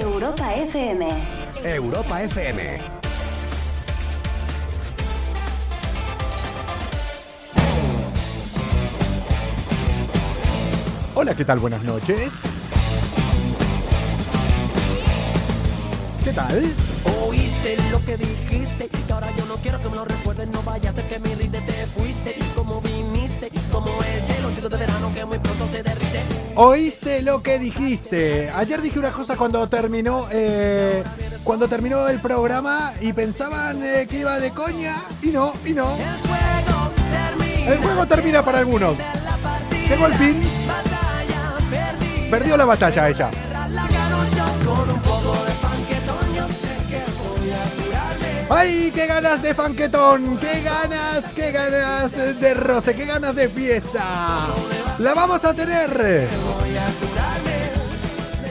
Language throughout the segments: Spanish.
Europa FM. Europa FM. Hola, ¿qué tal? Buenas noches. ¿Qué tal? Oíste lo que dijiste y ahora yo no quiero que me lo recuerdes, no vaya a ser que me rinde te fuiste y como viniste y como el hielo antiguo de verano que muy pronto se derrite. ¿Oíste lo que dijiste? Ayer dije una cosa cuando terminó eh, cuando terminó el programa y pensaban eh, que iba de coña y no, y no. El juego termina. El juego termina para algunos. Llegó el fin, perdió la batalla ella. ¡Ay, qué ganas de fanquetón! ¡Qué ganas, qué ganas de roce! ¡Qué ganas de fiesta! ¡La vamos a tener!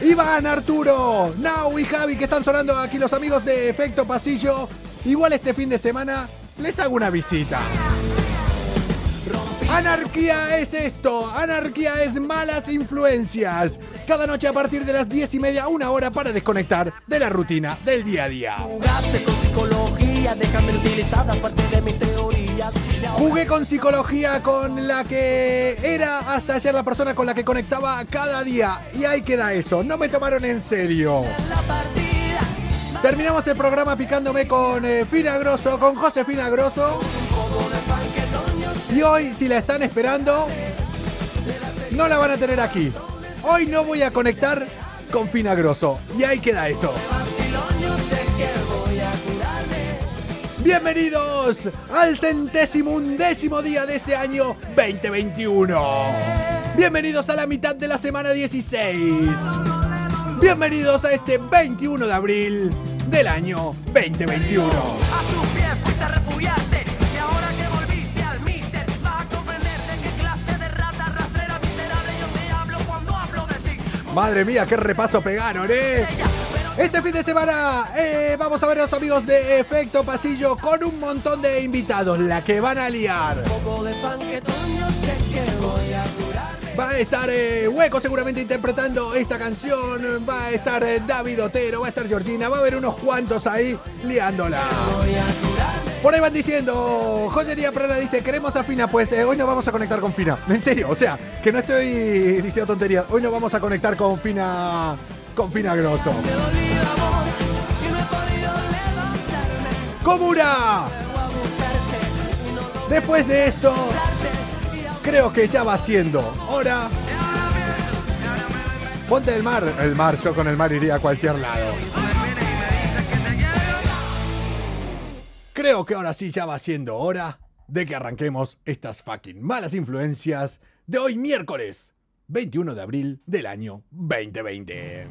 Iván, Arturo, Nau y Javi que están sonando aquí los amigos de Efecto Pasillo. Igual este fin de semana les hago una visita. Anarquía es esto, anarquía es malas influencias. Cada noche a partir de las 10 y media, una hora para desconectar de la rutina del día a día. Jugaste con psicología, déjame utilizada parte de mis teorías. Jugué con psicología con la que era hasta ayer la persona con la que conectaba cada día. Y ahí queda eso, no me tomaron en serio. Terminamos el programa picándome con eh, Fina Grosso, con Josefina Grosso. Y hoy, si la están esperando, no la van a tener aquí. Hoy no voy a conectar con Fina Grosso. Y ahí queda eso. Bienvenidos al centésimo undécimo día de este año 2021. Bienvenidos a la mitad de la semana 16. Bienvenidos a este 21 de abril del año 2021. Madre mía, qué repaso pegaron, ¿eh? Este fin de semana eh, vamos a ver a los amigos de Efecto Pasillo con un montón de invitados, la que van a liar. Va a estar eh, Hueco seguramente interpretando esta canción, va a estar eh, David Otero, va a estar Georgina, va a haber unos cuantos ahí liándola. Por ahí van diciendo, Joyería Prana dice, queremos a Fina, pues eh, hoy no vamos a conectar con Fina. En serio, o sea, que no estoy diciendo tonterías, hoy no vamos a conectar con Fina, con Fina Grosso. Te dolido amor y no he podido levantarme. ¡Comuna! Vuelvo a buscarte y no logro Después de esto, creo que ya va siendo hora. Ponte el mar. El mar, yo con el mar iría a cualquier lado. Creo que ahora sí ya va siendo hora de que arranquemos estas fucking malas influencias de hoy miércoles 21 de abril del año 2020.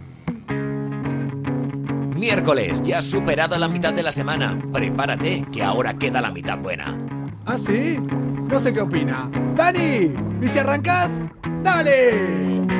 Miércoles, ya has superado la mitad de la semana. Prepárate, que ahora queda la mitad buena. ¿Ah, sí? No sé qué opina. ¡Dani! ¿Y si arrancas? ¡Dale!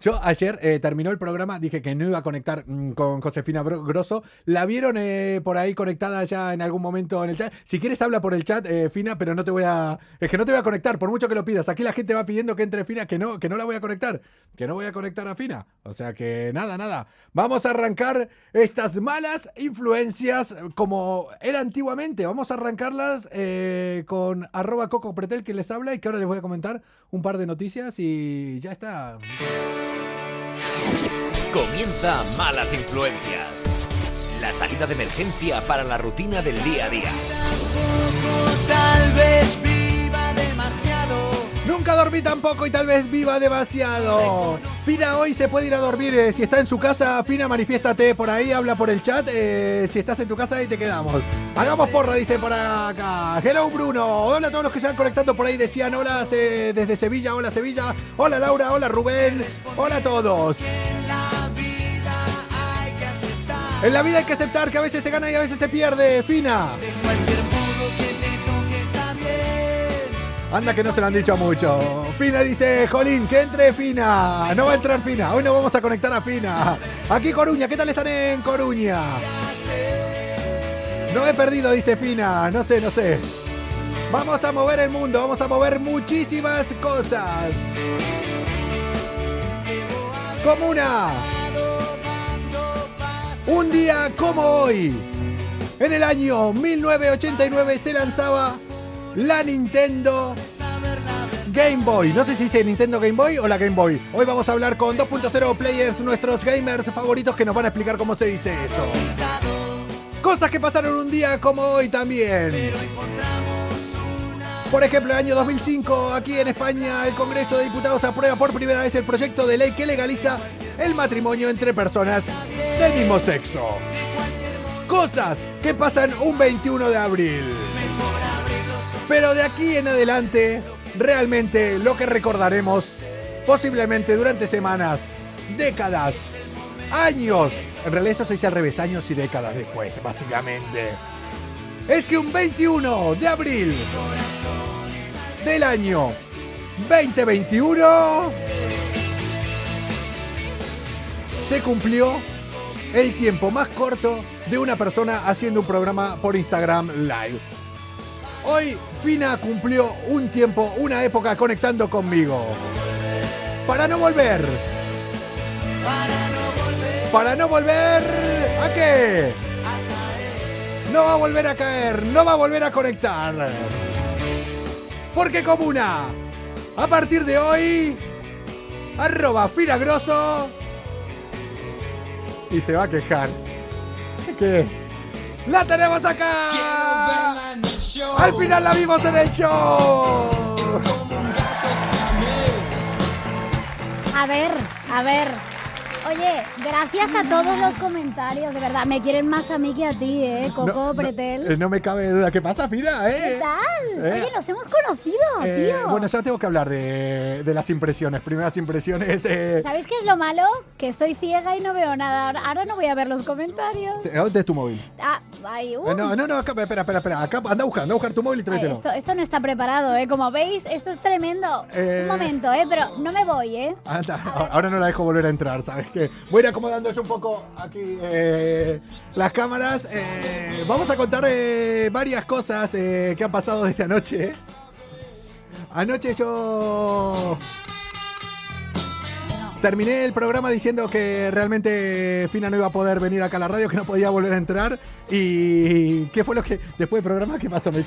Yo ayer eh, terminó el programa, dije que no iba a conectar mm, con Josefina Grosso. La vieron eh, por ahí conectada ya en algún momento en el chat. Si quieres habla por el chat, eh, Fina, pero no te voy a... Es que no te voy a conectar, por mucho que lo pidas. Aquí la gente va pidiendo que entre Fina, que no, que no la voy a conectar. Que no voy a conectar a Fina. O sea que nada, nada. Vamos a arrancar estas malas influencias como era antiguamente. Vamos a arrancarlas con arroba Coco Pretel que les habla y que ahora les voy a comentar un par de noticias y ya está. Comienza Malas Influencias. La salida de emergencia para la rutina del día a día. Tal vez dormí tampoco y tal vez viva demasiado. Fina hoy se puede ir a dormir. eh, si está en su casa, Fina, manifiéstate por ahí, habla por el chat. eh, si estás en tu casa, ahí te quedamos. Hagamos porra, dice por acá. Hello, Bruno. Hola a todos los que se van conectando por ahí. Decían hola se- desde Sevilla. Hola, Sevilla. Hola, Laura. Hola, Rubén. Hola a todos. En la vida hay que aceptar que a veces se gana y a veces se pierde. Fina. Anda que no se lo han dicho mucho. Fina dice, Jolín, que entre Fina. No va a entrar Fina. Hoy no vamos a conectar a Fina. Aquí Coruña, ¿qué tal están en Coruña? No he perdido, dice Fina. No sé, no sé. Vamos a mover el mundo, vamos a mover muchísimas cosas. Comuna. Un día como hoy, en el año 1989 se lanzaba la Nintendo Game Boy. No sé si dice Nintendo Game Boy o la Game Boy. Hoy vamos a hablar con 2.0 players, nuestros gamers favoritos que nos van a explicar cómo se dice eso. Cosas que pasaron un día como hoy también. Por ejemplo, el año 2005, aquí en España, el Congreso de Diputados aprueba por primera vez el proyecto de ley que legaliza el matrimonio entre personas del mismo sexo. Cosas que pasan un 21 de abril. Pero de aquí en adelante, realmente lo que recordaremos, posiblemente durante semanas, décadas, años, en realidad eso se dice al revés, años y décadas después, básicamente, es que un 21 de abril del año 2021 se cumplió el tiempo más corto de una persona haciendo un programa por Instagram Live. Hoy Fina cumplió un tiempo, una época conectando conmigo. Para no volver. Para no volver. ¿A qué? No va a volver a caer, no va a volver a conectar. Porque Comuna, a partir de hoy, arroba Finagroso y se va a quejar. ¿Qué? ¡La tenemos acá! Al final la vimos en el show. A ver, a ver. Oye, gracias a todos los comentarios, de verdad. Me quieren más a mí que a ti, ¿eh? Coco No, Pretel. eh, no me cabe duda. ¿Qué pasa? ¿Qué ¿Eh? tal? eh. Oye, nos hemos conocido, Eh, tío. bueno, ya tengo que hablar de, de las impresiones. Primeras impresiones. Eh, ¿Sabes qué es lo malo? Que estoy ciega y no veo nada. Ahora, no voy a ver los comentarios. ¿Dónde es tu móvil? Ah, ay, uh. No, no, no, acá, espera, espera, espera. Acá, anda a buscar, anda a buscar tu móvil y tráetelo. esto, esto no está preparado, ¿eh? Como veis, esto es tremendo. Un momento, ¿eh? Pero no me voy, ¿eh? Anda, ahora no la dejo volver a entrar, ¿sabes Voy a ir acomodando yo un poco aquí eh, las cámaras. Eh, vamos a contar eh, varias cosas que han pasado de esta noche. Anoche yo terminé el programa diciendo que realmente Fina no iba a poder venir acá a la radio, que no podía volver a entrar. ¿Y qué fue lo que después del programa qué pasó? Me,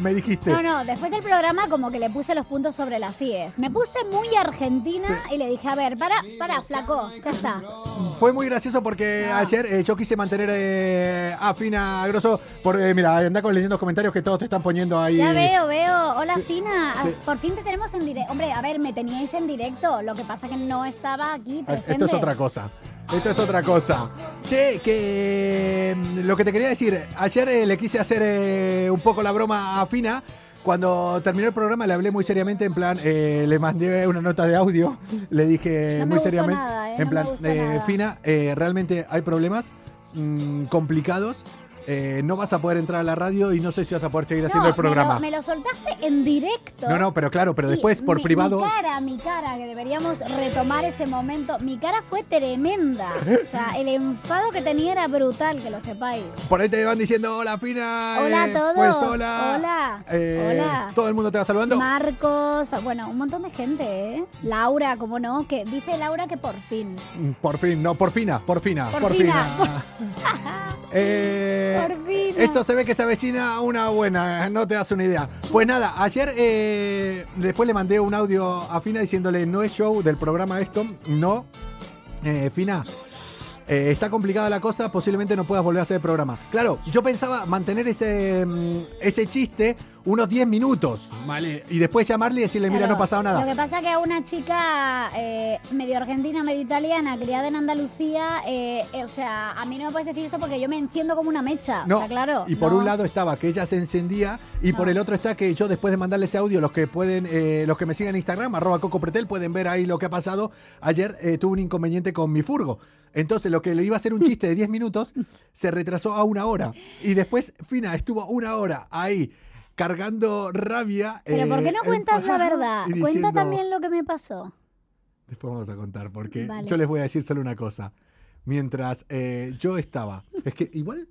me dijiste. No, no, después del programa como que le puse los puntos sobre las IES. Me puse muy argentina y le dije, a ver, para, para, flaco, ya está. Fue muy gracioso porque ayer eh, yo quise mantener eh, a Fina Grosso. Por, eh, mira, anda con leyendo los comentarios que todos te están poniendo ahí. Ya veo, veo. Hola, Fina. As- Por fin te tenemos en directo. Hombre, a ver, me teníais en directo. Lo que pasa que no estaba aquí presente. Esto es otra cosa. Esto es otra cosa. Che, que mm, lo que te quería decir, ayer eh, le quise hacer eh, un poco la broma a Fina. Cuando terminó el programa le hablé muy seriamente, en plan, eh, le mandé una nota de audio, le dije No muy seriamente, nada, en No plan. Fina, realmente hay problemas mm, complicados eh, no vas a poder entrar a la radio y no sé si vas a poder seguir haciendo No, el programa. Me lo, me lo soltaste en directo. No, no, pero claro, pero después por mi- privado. Mi cara, mi cara, que deberíamos retomar ese momento. Mi cara fue tremenda. O sea, el enfado que tenía era brutal, que lo sepáis. Por ahí te van diciendo hola Fina. Hola eh, a todos. Pues hola. Hola. Eh, Hola. Todo el mundo te va saludando. Marcos, bueno, un montón de gente, ¿eh? Laura, ¿cómo no? Que dice Laura que por fin. Mm, Por fin, no, por fina, por fina, Por por, fina, fina. Eh, Fin. Esto se ve que se avecina una buena, no te das una idea. Pues nada, ayer eh, después le mandé un audio a Fina diciéndole no es show del programa esto, no. Eh, Fina, eh, está complicada la cosa, posiblemente no puedas volver a hacer el programa. Claro, yo pensaba mantener ese, mm, ese chiste unos 10 minutos, ¿vale? Y después llamarle y decirle, mira, Claro, no ha pasado nada. Lo que pasa que a una chica eh, medio argentina, medio italiana, criada en Andalucía, eh, eh, o sea, a mí no me puedes decir eso porque yo me enciendo como una mecha. No, o sea, claro. y por no. un lado estaba que ella se encendía y por No. el otro está que yo después de mandarle ese audio, los que pueden, eh, los que me siguen en Instagram, arroba Coco Pretel, pueden ver ahí lo que ha pasado. Ayer eh, tuve un inconveniente con mi furgo. Entonces lo que le iba a ser un chiste de 10 minutos se retrasó a una hora. Y después Fina estuvo una hora ahí cargando rabia. Pero ¿por qué eh, no cuentas la verdad? Cuenta diciendo- también lo que me pasó. Después vamos a contar, porque Vale. yo les voy a decir solo una cosa. Mientras eh, yo estaba. Es que igual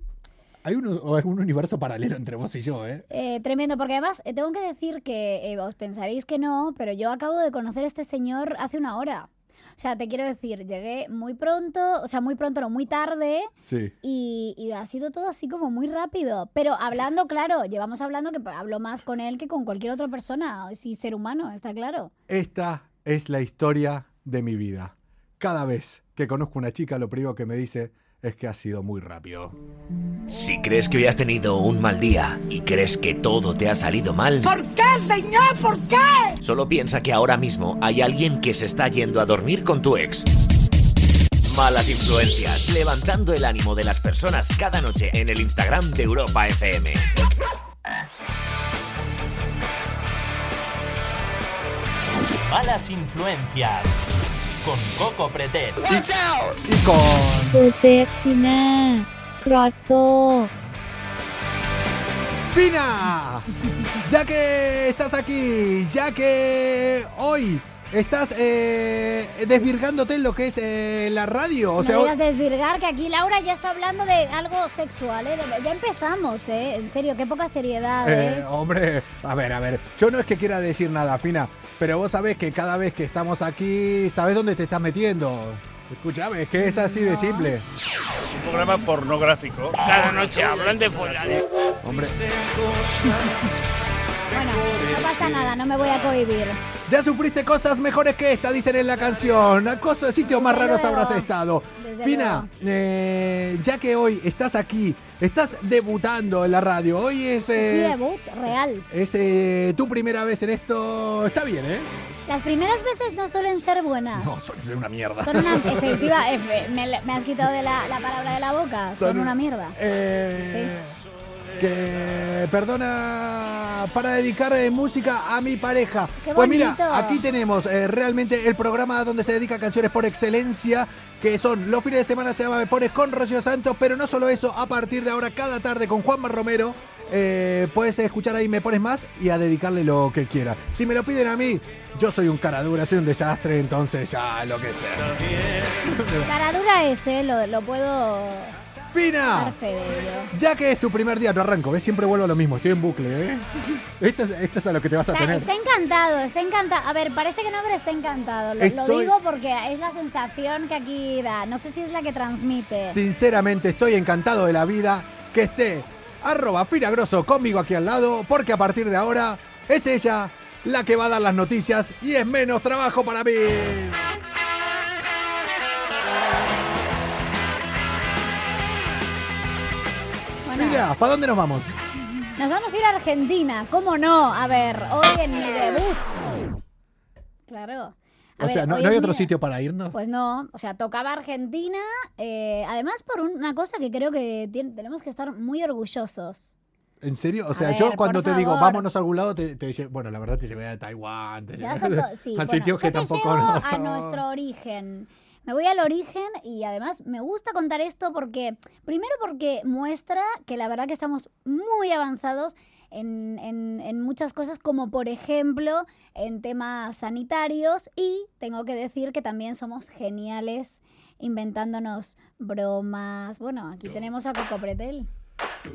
hay un, un universo paralelo entre vos y yo, ¿eh? Eh, tremendo, porque además eh, tengo que decir que eh, os pensaréis que no, pero yo acabo de conocer a este señor hace una hora. O sea, te quiero decir, llegué muy pronto, o sea, muy pronto, no, muy tarde, Sí. y, y ha sido todo así como muy rápido. Pero hablando, claro, llevamos hablando que hablo más con él que con cualquier otra persona, sí, ser humano, está claro. Esta es la historia de mi vida. Cada vez que conozco una chica, lo primero que me dice es que ha sido muy rápido. Si crees que hoy has tenido un mal día y crees que todo te ha salido mal, ¿Por qué, señor? ¿Por qué? solo piensa que ahora mismo hay alguien que se está yendo a dormir con tu ex. Malas influencias, levantando el ánimo de las personas cada noche en el Instagram de Europa FM. Malas influencias con Coco Pretet. Y, y con... Josep Pina, Croazzo. Pina, ya que estás aquí, ya que hoy estás eh, desvirgándote en lo que es eh, la radio. O no desvirgar, que aquí Laura ya está hablando de algo sexual. ¿eh? Ya empezamos, ¿eh? En serio, qué poca seriedad. Eh, ¿eh? hombre, a ver, a ver. Yo no es que quiera decir nada, Fina pero vos sabés que cada vez que estamos aquí, sabés dónde te estás metiendo. Escuchame, es que es así de simple. Un programa pornográfico. Cada noche hablan de follar. Hombre, Bueno, no pasa nada, no me voy a cohibir. ya sufriste cosas mejores que esta, dicen en la canción. Cosas, sitios más raros luego. habrás estado. Desde Fina, luego. eh, ya que hoy estás aquí, estás debutando en la radio. Hoy es, eh, debut real. es eh, tu primera vez en esto. Está bien, ¿eh? Las primeras veces no suelen ser buenas. No, suele ser una mierda. Son una efectiva. efe- me, me has quitado de la, la palabra de la boca. Son, una mierda. Eh, Que perdona para dedicar eh, música a mi pareja. Qué pues mira, aquí tenemos eh, realmente el programa donde se dedica a canciones por excelencia, que son los fines de semana se llama Me Pones con Rocío Santos, pero no solo eso, a partir de ahora cada tarde con Juanma Romero. eh, puedes escuchar ahí Me Pones Más y a dedicarle lo que quieras. Si me lo piden a mí, yo soy un cara dura, soy un desastre, entonces ya lo que sea. Cara dura ese, lo, lo puedo ¡Fina! Ya que es tu primer día, no arranco, ¿ves? Siempre vuelvo a lo mismo, estoy en bucle, ¿eh? Esto, es- esto es a lo que te vas a Está, tener. está encantado, está encantado. A ver, parece que no, pero está encantado. Lo, lo digo porque es la sensación que aquí da. No sé si es la que transmite. Sinceramente, estoy encantado de la vida que esté arroba Fina Grosso conmigo aquí al lado, porque a partir de ahora es ella la que va a dar las noticias y es menos trabajo para mí. ¿Para dónde nos vamos? nos vamos a ir a Argentina. ¿Cómo no? A ver, hoy en mi debut. Claro. A o ver, sea, ¿no, hay otro mi- sitio para irnos? Pues no, o sea, tocaba Argentina, eh, además por una cosa que creo que tenemos que estar muy orgullosos. ¿En serio? O sea, yo cuando te digo vámonos a algún lado, te, te dice, bueno, la verdad te llevé a Taiwán, te llevé a to- sí, a bueno, sitios yo que te tampoco a nuestro origen. Me voy al origen y además me gusta contar esto porque, primero porque muestra que la verdad que estamos muy avanzados en, en- en muchas cosas, como por ejemplo en temas sanitarios y tengo que decir que también somos geniales inventándonos bromas. Bueno, aquí tenemos a Coco Pretel.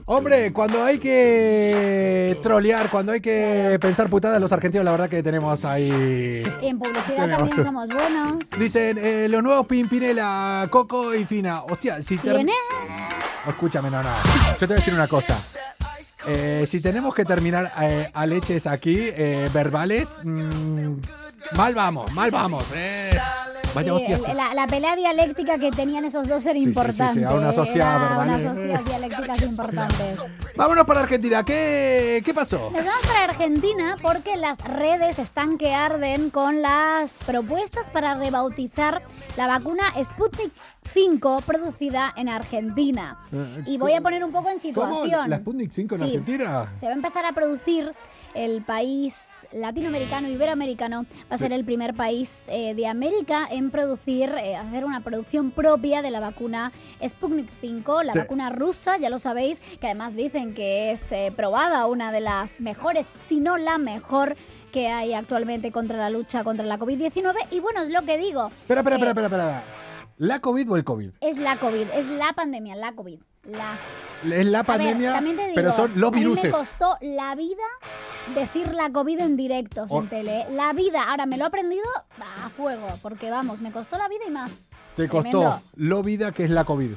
Hombre, cuando hay que trolear, cuando hay que pensar putadas, los argentinos, la verdad que tenemos ahí. En publicidad Tenemos. también somos buenos. Dicen eh, los nuevos Pimpinela, Coco y Fina. Hostia, si te. ¿Quién es? Escúchame, no, no. Yo te voy a decir una cosa. Eh, si tenemos que terminar eh, a leches aquí, eh, verbales, mm, mal vamos, mal vamos. Eh. Vaya Sí, la, la pelea dialéctica que tenían esos dos era sí, sí, importante. sí, a unas hostias unas hostias dialécticas importantes. Vámonos para Argentina. ¿Qué, qué pasó? Nos vamos para Argentina porque las redes están que arden con las propuestas para rebautizar la vacuna Sputnik 5 producida en Argentina. Eh, Y voy a poner un poco en ¿Cómo? situación. ¿La Sputnik 5 en Sí. Argentina? Se va a empezar a producir el país latinoamericano, iberoamericano, va a Sí. ser el primer país eh, de América en producir, eh, hacer una producción propia de la vacuna Sputnik 5, la Sí. vacuna rusa, ya lo sabéis, que además dicen que es eh, probada, una de las mejores, si no la mejor que hay actualmente contra la lucha contra la COVID-19. Y bueno, es lo que digo. Espera, espera, espera, espera, espera. ¿La COVID o el COVID? Es la COVID, es la pandemia, la COVID. La Es la ver, pandemia, te digo, pero son los viruses. me costó la vida decir la COVID en directo, sin tele. La vida, ahora me lo he aprendido a fuego, porque vamos, me costó la vida y más. Te costó tremendo. lo vida que es la COVID.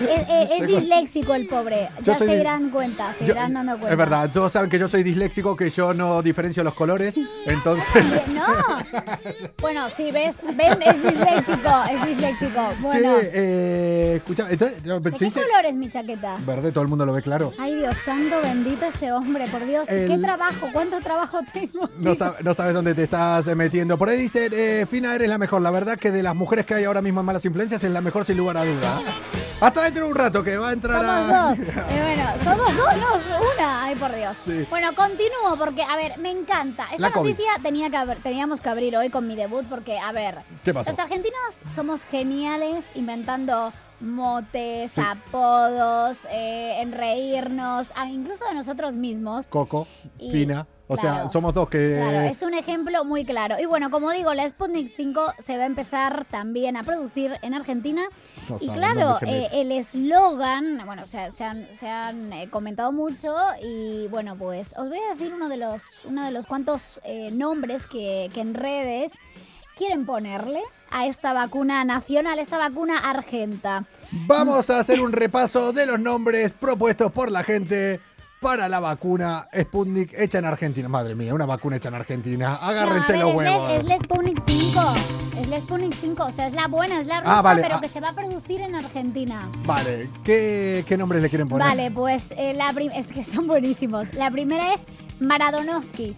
Es, disléxico el pobre, ya se dirán cuenta, se Yo- irán dando cuenta. es verdad, todos saben que yo soy disléxico, que yo no diferencio los colores, entonces... No. Bueno, sí, ves, ven, es disléxico, es disléxico. Bueno, Che, eh, escucha, entonces, no, ¿de se qué dice color es mi chaqueta? verde, todo el mundo lo ve claro. Ay, Dios santo, bendito este hombre, por Dios. ¿Qué trabajo? ¿Cuánto trabajo tengo? No, sab- no sabes dónde te estás eh, metiendo. Por ahí dicen, eh, Fina, eres la mejor. La verdad que de las mujeres que hay ahora mismo en Malas Influencias es la mejor sin lugar a duda. Hasta dentro de un rato que va a entrar a... Somos dos. Eh, bueno, somos dos, no una. Ay, por Dios. Sí. Bueno, continúo porque, a ver, me encanta. Esta La COVID. noticia tenía que haber- teníamos que abrir hoy con mi debut porque, a ver, ¿Qué pasó? los argentinos somos geniales inventando motes, Sí. apodos, eh, en reírnos, incluso de nosotros mismos. Coco, Y- Fina. O sea, claro. somos dos que... Claro, es un ejemplo muy claro. Y bueno, como digo, la Sputnik 5 se va a empezar también a producir en Argentina. No y claro, se eh, el eslogan, bueno, o sea, se han, se han eh, comentado mucho y bueno, pues os voy a decir uno de los, uno de los cuantos eh, nombres que, que en redes quieren ponerle a esta vacuna nacional, esta vacuna argenta. Vamos a hacer un repaso de los nombres propuestos por la gente para la vacuna Sputnik hecha en Argentina. Madre mía, una vacuna hecha en Argentina. Agárrense No, los huevos. Es la Sputnik 5. Es la Sputnik 5, o sea, es la buena, es la rusa, Ah, vale, pero ah. que se va a producir en Argentina. Vale, ¿qué, qué nombres le quieren poner? Vale, pues eh, la es que son buenísimos. La primera es Maradonovsky,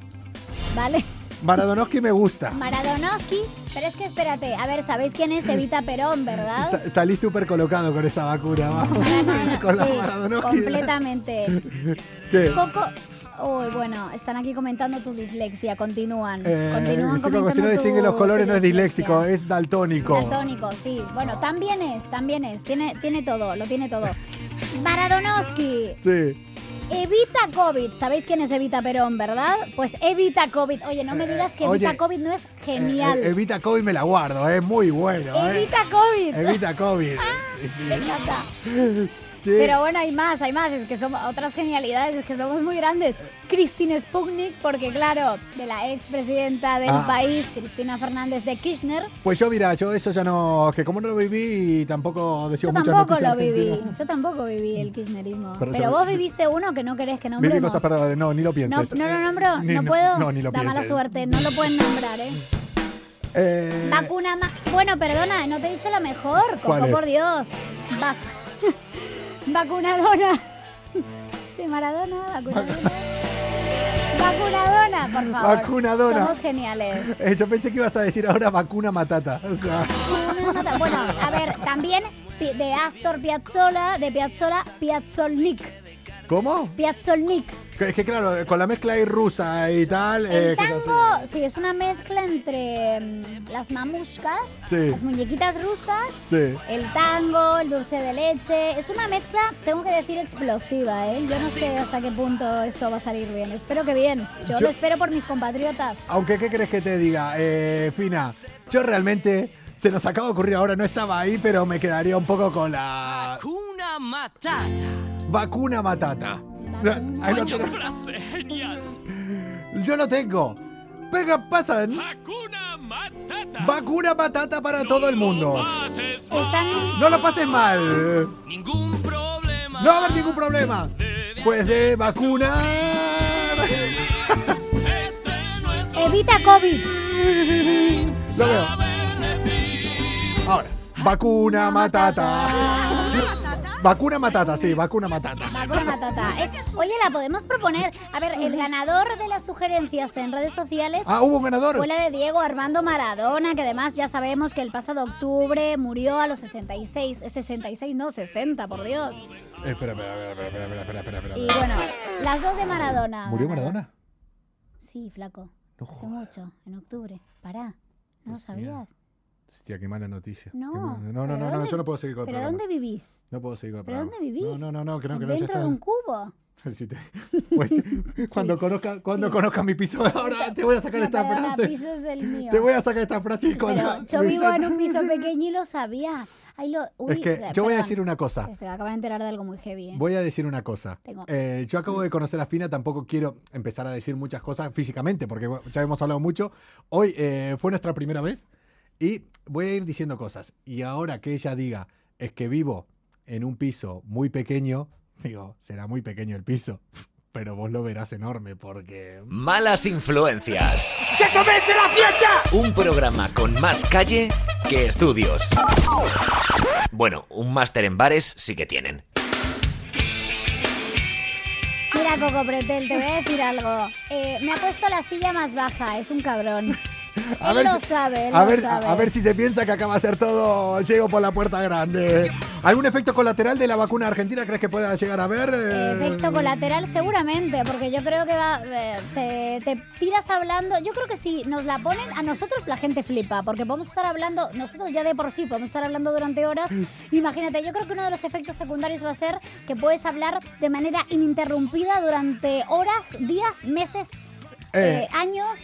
¿vale? Maradonovsky me gusta. Maradonovsky, pero es que espérate, a ver, ¿sabéis quién es Evita Perón, verdad? Sa- salí súper colocado con esa vacuna, vamos. No, no, no, con la sí, Maradonovsky. completamente. ¿Qué? Coco... Uy, bueno, están aquí comentando tu dislexia, continúan. Eh, continúan chico, comentando si no distingue los colores no es disléxico, dislexia. es daltónico. Daltónico, sí. Bueno, también es, también es. Tiene, tiene todo, lo tiene todo. Maradonovsky, Sí. Evita COVID. ¿Sabéis quién es Evita Perón, verdad? Pues Evita COVID. Oye, no me digas que Eh, oye, Evita COVID no es genial. Eh, Evita COVID me la guardo, es muy bueno. eh. Evita COVID. Evita COVID. Sí. Me encanta. Pero bueno, hay más, hay más. Es que somos otras genialidades, es que somos muy grandes. Christine Sputnik, porque claro, de la expresidenta del Ah. país, Cristina Fernández de Kirchner. Pues yo, mira, yo eso ya no. Que como no lo viví y tampoco decía Yo tampoco lo viví. Yo tampoco viví el kirchnerismo. Pero vos viviste uno que no querés que nombremos. Viví cosas, perdón, no, ni lo pienses. no lo Eh, nombro, ni- no puedo. No, ni lo da mala suerte, no lo pueden nombrar, ¿eh? Eh, Vacuna más. Bueno, perdona, no te he dicho la mejor, ¿Cuál Coco, es? por Dios. Vac- Vacunadona. De Maradona, vacunadona. Vacunadona, por favor. Vacunadona. Somos geniales. eh, yo pensé que ibas a decir ahora vacuna matata. O sea, Bueno, a ver, también de Astor Piazzolla, de Piazzolla, Piazzolnik. ¿Cómo? Piazzolnik. Que- Es que claro, con la mezcla ahí rusa y tal. eh, El así. tango, sí, es una mezcla entre mm, las mamushkas, Sí. las muñequitas rusas, Sí. el tango, el dulce de leche. Es una mezcla, tengo que decir, explosiva, ¿eh? Yo no sé hasta qué punto esto va a salir bien. Espero que bien. Yo, Yo- lo espero por mis compatriotas. Aunque, ¿qué crees que te diga? Eh, Fina, yo realmente, se nos acaba de ocurrir ahora, no estaba ahí, pero me quedaría un poco con la Hakuna Matata. Vacuna matata. Ahí lo tengo. frase genial. Yo lo tengo. Venga, pasan. Hakuna Matata. Vacuna matata para todo el mundo. Están... No lo pases mal. Ningún problema. No va a haber ningún problema. Pues de vacunar. Este Evita COVID. Lo veo. Ahora, vacuna matata. Vacuna matata, sí, vacuna matata. Vacuna matata. Es- oye, la podemos proponer. A ver, el ganador de las sugerencias en redes sociales Ah, hubo un ganador. fue la de Diego Armando Maradona, que además ya sabemos que el pasado octubre murió a los 66. Eh, 66, no, 60, por Dios. Eh, Espera, espera, espera, espera, espera, espera, espera, espera, Y espera. bueno, las dos de Maradona. ¿Murió. Maradona? Sí, flaco. No Hace jodas. mucho, en octubre. Pará. ¿No lo mío. sabías? Hostia, qué mala noticia. No, mala- No, no, ¿pero no, no, yo no puedo seguir con el ¿Pero programa. dónde vivís? No puedo seguir con el ¿Pero programa. dónde vivís? No, no, no, no, que no, que no, ya ¿Dentro está. de un cubo? Sí, te- Pues cuando conozca, cuando conozca mi piso, ahora te voy a sacar No, esta frase. piso es el mío. Te voy a sacar esta frase. Pero yo vivo en un piso pequeño y lo sabía. Ahí lo, uy, Es que eh, yo voy a decir una cosa. Este, acabo de enterar de algo muy heavy. ¿eh? Voy a decir una cosa. Tengo- Eh, yo acabo de conocer a Fina, tampoco quiero empezar a decir muchas cosas físicamente, porque ya hemos hablado mucho. Hoy eh, fue nuestra primera vez y voy a ir diciendo cosas. Y ahora que ella diga, es que vivo en un piso muy pequeño, digo, será muy pequeño el piso, pero vos lo verás enorme porque... Malas influencias. ¡Que comience la fiesta! Un programa con más calle que estudios. Bueno, un máster en bares sí que tienen. Mira, Coco Pretel, te voy a decir algo. Eh, me ha puesto la silla más baja, es un cabrón. A él ver lo sabe, él A lo ver, sabe. a ver si se piensa que acaba de ser todo, llego por la puerta grande. ¿Algún efecto colateral de la vacuna argentina crees que pueda llegar a ver? Eh, Efecto colateral seguramente, porque yo creo que va, eh, te, te tiras hablando, yo creo que si nos la ponen, a nosotros la gente flipa, porque podemos estar hablando, nosotros ya de por sí podemos estar hablando durante horas, imagínate, yo creo que uno de los efectos secundarios va a ser que puedes hablar de manera ininterrumpida durante horas, días, meses, Eh, eh, años.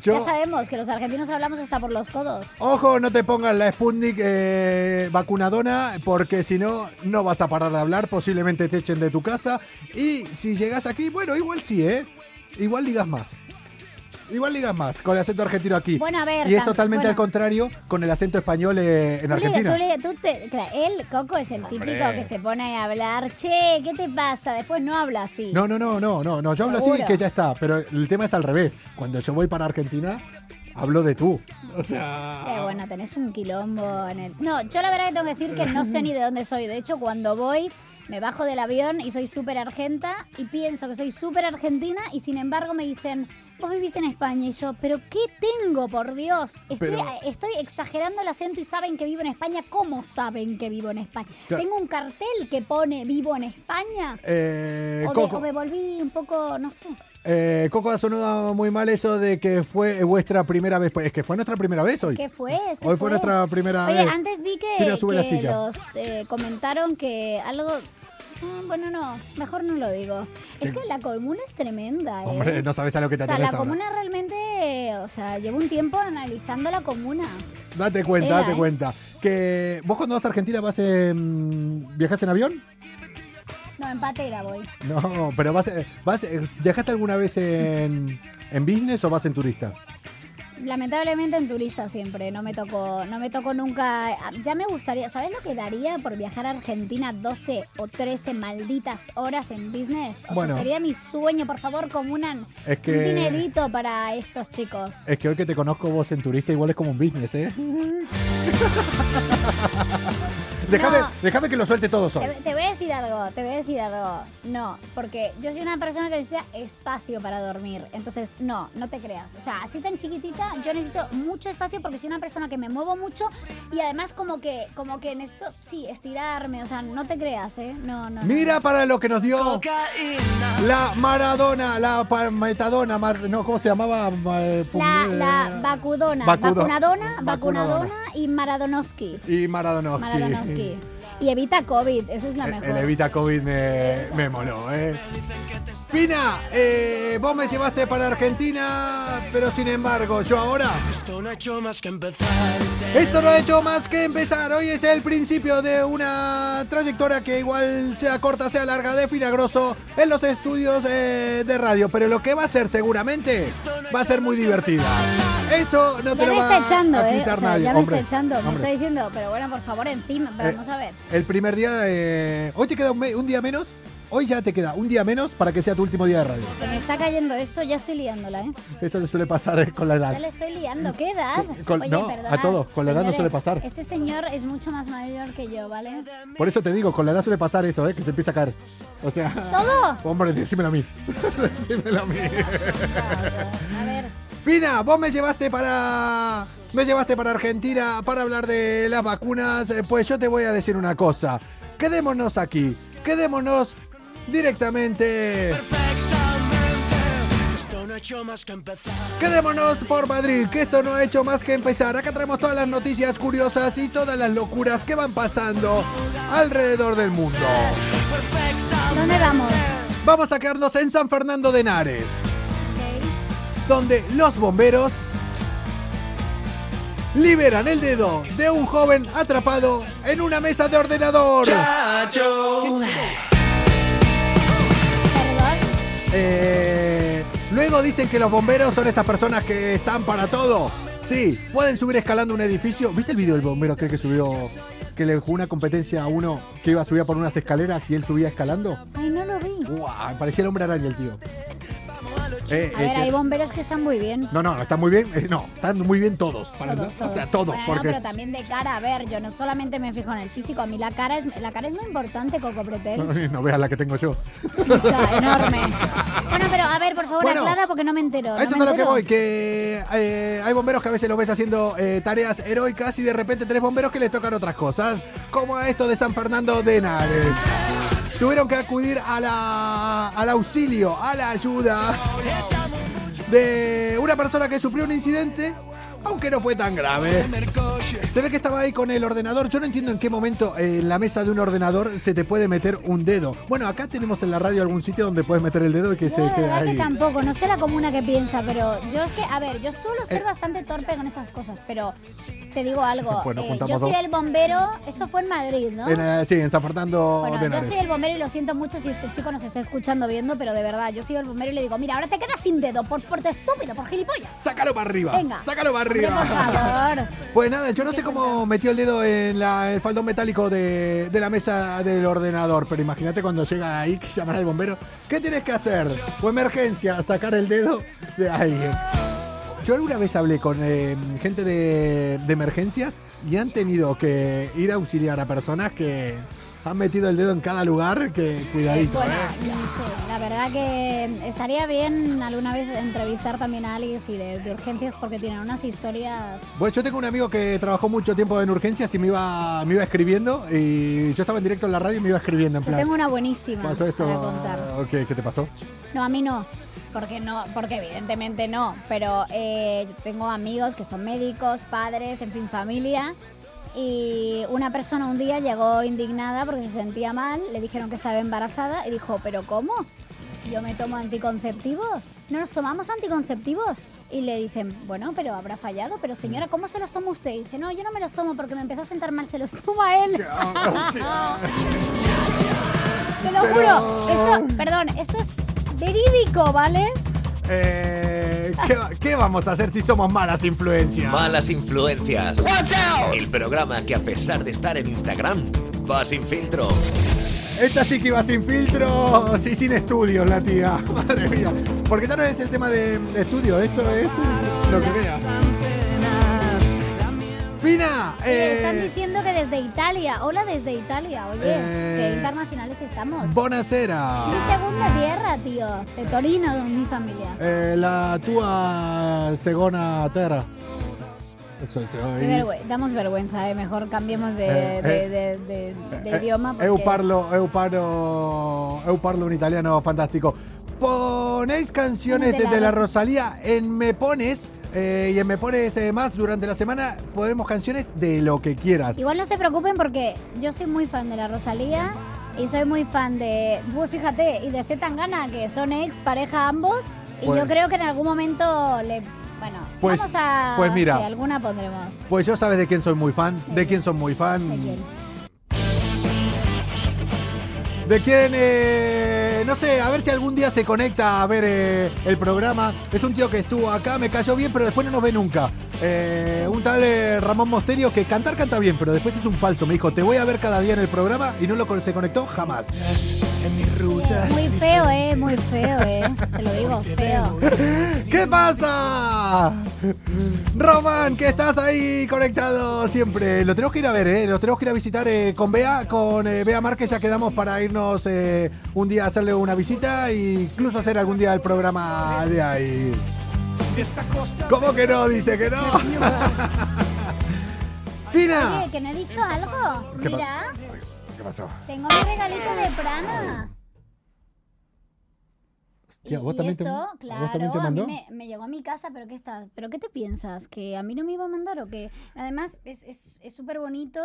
Yo- Ya sabemos que los argentinos hablamos hasta por los codos. Ojo, no te pongas la Sputnik eh, vacunadona, porque si no, no vas a parar de hablar, posiblemente te echen de tu casa. Y si llegas aquí, bueno, igual sí, ¿eh? Igual ligas más. Igual ligas más con el acento argentino aquí. Bueno, a ver, y es totalmente bueno. al contrario con el acento español eh, en Tú le- Argentina. tú le- tú te- claro, él, Coco, es el típico que se pone a hablar, che, ¿qué te pasa? Después no habla así. No, no, no, no, no, no, yo hablo así Seguro. que ya está, pero el tema es al revés. Cuando yo voy para Argentina, hablo de tú. O sea, Eh, bueno, tenés un quilombo en el... No, yo la verdad que tengo que decir que no sé ni de dónde soy. De hecho, cuando voy, me bajo del avión y soy súper argenta y pienso que soy súper argentina y sin embargo me dicen, vos vivís en España y yo, pero ¿qué tengo, por Dios? Estoy, Pero- estoy exagerando el acento y saben que vivo en España. ¿Cómo saben que vivo en España? Tengo un cartel que pone vivo en España. eh, O me, Coco, me volví un poco, no sé. eh, Coco ha sonado muy mal eso de que fue vuestra primera vez. Pues es que fue nuestra primera vez hoy. ¿Qué fue? Es que Hoy fue nuestra primera Oye, vez. antes vi que, Tira, sube la que silla. los eh, comentaron que algo... Ah, Bueno, no, mejor no lo digo. Es que la comuna es tremenda, ¿eh? Hombre, no sabes a lo que te o sea, la ahora. comuna realmente, o sea, llevo un tiempo analizando la comuna. Date cuenta, Tela, date ¿eh? cuenta. Que vos cuando vas a Argentina vas en... ¿Viajas en avión? No, en patera voy. No, pero vas, vas ¿viajaste alguna vez en, en business o vas en turista? Lamentablemente en turista siempre, no me tocó, no me tocó nunca. Ya me gustaría, ¿sabes lo que daría por viajar a Argentina 12 o 13 malditas horas en business? O Bueno. sea, sería mi sueño, por favor, comunan Es que- un dinerito para estos chicos. Es que hoy que te conozco vos en turista igual es como un business, ¿eh? Déjame, No. déjame que lo suelte todo Te, solo. te voy a decir algo, te voy a decir algo. No, porque yo soy una persona que necesita espacio para dormir. Entonces, no, no te creas. O sea, así tan chiquitita, yo necesito mucho espacio porque soy una persona que me muevo mucho y además como que, como que necesito, sí, estirarme. O sea, no te creas, ¿eh? No, no. no. Mira para lo que nos dio la Maradona, la Metadona, mar- no, ¿cómo se llamaba? Ma- La, pum- la eh, vacudona, Vacudo- vacunadona, vacunadona. vacunadona y maradonoski. Y Maradona. Maradonoski. stay. Y evita COVID, esa es la mejor. El Evita COVID me, me moló, ¿eh? Pina, eh, vos me llevaste para Argentina, pero sin embargo, yo ahora. Esto no ha hecho más que empezar. Esto no ha hecho más que empezar. Hoy es el principio de una trayectoria que igual sea corta, sea larga, de Finagroso en los estudios eh, de radio. Pero lo que va a ser seguramente va a ser muy divertida. Eso no te Ya lo me va está echando, a ¿eh? quitar O sea, nadie. ya me hombre. está echando, me Hombre. está diciendo, pero bueno, por favor, encima, Eh, vamos a ver. El primer día, eh, hoy te queda un, me- un día menos. Hoy ya te queda un día menos para que sea tu último día de radio. Se me está cayendo esto, ya estoy liándola, ¿eh? Eso le suele pasar eh, con la edad. Ya le estoy liando, ¿qué edad? Con- Oye, no, a todos, con la edad no suele pasar. Este señor es mucho más mayor que yo, ¿vale? Por eso te digo, con la edad suele pasar eso, ¿eh? que se empieza a caer. O sea. ¿Todo? Hombre, decímelo a mí. decímelo a mí. A ver, Pina, vos me llevaste para. Me llevaste para Argentina para hablar de las vacunas. Eh, Pues yo te voy a decir una cosa. Quedémonos aquí. Quedémonos directamente. Esto no ha hecho más que empezar. Quedémonos por Madrid, que esto no ha hecho más que empezar. Acá traemos todas las noticias curiosas y todas las locuras que van pasando alrededor del mundo. ¿dónde vamos? Vamos a quedarnos en San Fernando de Henares, donde los bomberos liberan el dedo de un joven atrapado en una mesa de ordenador. Eh, luego dicen que los bomberos son estas personas que están para todo. Sí, pueden subir escalando un edificio. ¿Viste el video del bombero aquel que subió, que le jugó una competencia a uno que iba a subir por unas escaleras y él subía escalando? Ay, no lo vi. ¡Guau! Parecía el hombre araña el tío. Eh, A eh, ver, que- hay bomberos que están muy bien. No, no, están muy bien. eh, no, están muy bien todos. para Todos, empezar. todos. O sea, todos. Bueno, porque pero también de cara, a ver, yo no solamente me fijo en el físico, a mí la cara es, la cara es muy importante, Coco Pretel. no veas la que tengo yo. Mucha, enorme. Bueno, pero a ver, por favor, Bueno, aclara porque no me entero. A no eso es lo que voy, que eh, hay bomberos que a veces los ves haciendo eh, tareas heroicas y de repente tenés bomberos que les tocan otras cosas, como a esto de San Fernando de Henares. Tuvieron que acudir a la, al auxilio, a la ayuda de una persona que sufrió un incidente, aunque no fue tan grave. Se ve que estaba ahí con el ordenador. Yo no entiendo en qué momento eh, en la mesa de un ordenador se te puede meter un dedo. Bueno, acá tenemos en la radio algún sitio donde puedes meter el dedo y que se de quede verdad que ahí. tampoco, no sé la comuna que piensa, pero yo es que, a ver, yo suelo ser Eh. bastante torpe con estas cosas, pero te digo algo, Pues nos eh, yo soy el bombero, esto fue en Madrid, ¿no? En, eh, sí, en San Fernando Bueno, de yo soy el bombero y lo siento mucho si este chico nos está escuchando viendo, pero de verdad, yo soy el bombero y le digo, mira, ahora te quedas sin dedo por, por tu estúpido, por gilipollas. Sácalo para arriba. Venga. Sácalo para Hombre, arriba. por favor. Pues nada, yo no sé cómo metió el dedo en la- el faldón metálico de, de la mesa del ordenador, pero imagínate cuando llegan ahí que llaman al bombero. ¿Qué tienes que hacer? O emergencia, sacar el dedo de alguien. Yo alguna vez hablé con eh, gente de, de emergencias y han tenido que ir a auxiliar a personas que han metido el dedo en cada lugar que cuidadito. Bueno, ¿eh? sé, la verdad que estaría bien alguna vez entrevistar también a alguien así de, de urgencias porque tienen unas historias... Bueno, yo tengo un amigo que trabajó mucho tiempo en urgencias y me iba, me iba escribiendo y yo estaba en directo en la radio y me iba escribiendo en Yo plan. tengo una buenísima ¿Pasó esto? para contar. ¿Qué, qué te pasó? No, a mí no. Porque no, porque evidentemente no. Pero eh, yo tengo amigos que son médicos, padres, en fin, familia. Y una persona un día llegó indignada porque se sentía mal, le dijeron que estaba embarazada y dijo, ¿pero cómo? Si yo me tomo anticonceptivos, no nos tomamos anticonceptivos. Y le dicen, bueno, pero habrá fallado, pero señora, ¿cómo se los toma usted? Y dice, no, yo no me los tomo porque me empezó a sentar mal, se los toma él. Te lo Pero- juro, esto, perdón, esto es verídico, ¿vale? Eh, ¿qué, qué vamos a hacer si somos malas influencias? Malas influencias. El programa que a pesar de estar en Instagram, va sin filtro. Esta sí que iba sin filtro, sí, sin estudios, la tía. Madre mía. Porque ya no es el tema de, de estudio, esto es lo que vea. Fina, Oye, están eh, diciendo que desde Italia. Hola desde Italia. Oye, Eh, qué internacionales estamos. buonasera. Mi segunda tierra, tío. De Torino, mi familia. Eh, la tua segona terra. Eso, eso, Qué y- vergüe- damos vergüenza, eh. mejor cambiemos de, de, de- de- de idioma. Eu parlo, eu parlo, eu parlo un italiano fantástico. Ponéis canciones De la la, Rosa- Rosalía en Me Pones eh, y en Me Pones eh, más durante la semana ponemos canciones de lo que quieras. Igual no se preocupen porque yo soy muy fan de la Rosalía y soy muy fan de, pues fíjate, y de Z Tangana, que son ex pareja ambos. Y Pues- yo creo que en algún momento le. Bueno, Pues- vamos a. pues mira. sí, alguna pondremos. Pues yo sabes de quién soy muy fan, de quién soy muy fan. ¿De quién? De quién, eh, no sé, a ver si algún día se conecta a ver eh, el programa. Es un tío que estuvo acá, me cayó bien, pero después no nos ve nunca. Eh, un tal eh, Ramón Mosterio que cantar canta bien, pero después es un falso. Me dijo, te voy a ver cada día en el programa y no lo se conectó jamás. Muy feo, eh, muy feo, eh. Te lo digo, feo. ¿Qué pasa? Román, que estás ahí conectado siempre. Lo tenemos que ir a ver, ¿eh? Lo tenemos que ir a visitar eh, con Bea, con eh, Bea Márquez. Ya quedamos para irnos eh, un día a hacerle una visita e incluso hacer algún día el programa de ahí. ¿Cómo que no? Dice que no. Fina. Oye, que no he dicho algo. ¿Qué Mira, ¿Qué pasó? tengo mi regalito de Prana. Y- ¿vos y también te- esto, a vos claro, también te a mí mandó? me, me llegó a mi casa, pero ¿qué está? ¿Pero qué te piensas? ¿Que a mí no me iba a mandar o qué? Además, es es- es súper bonito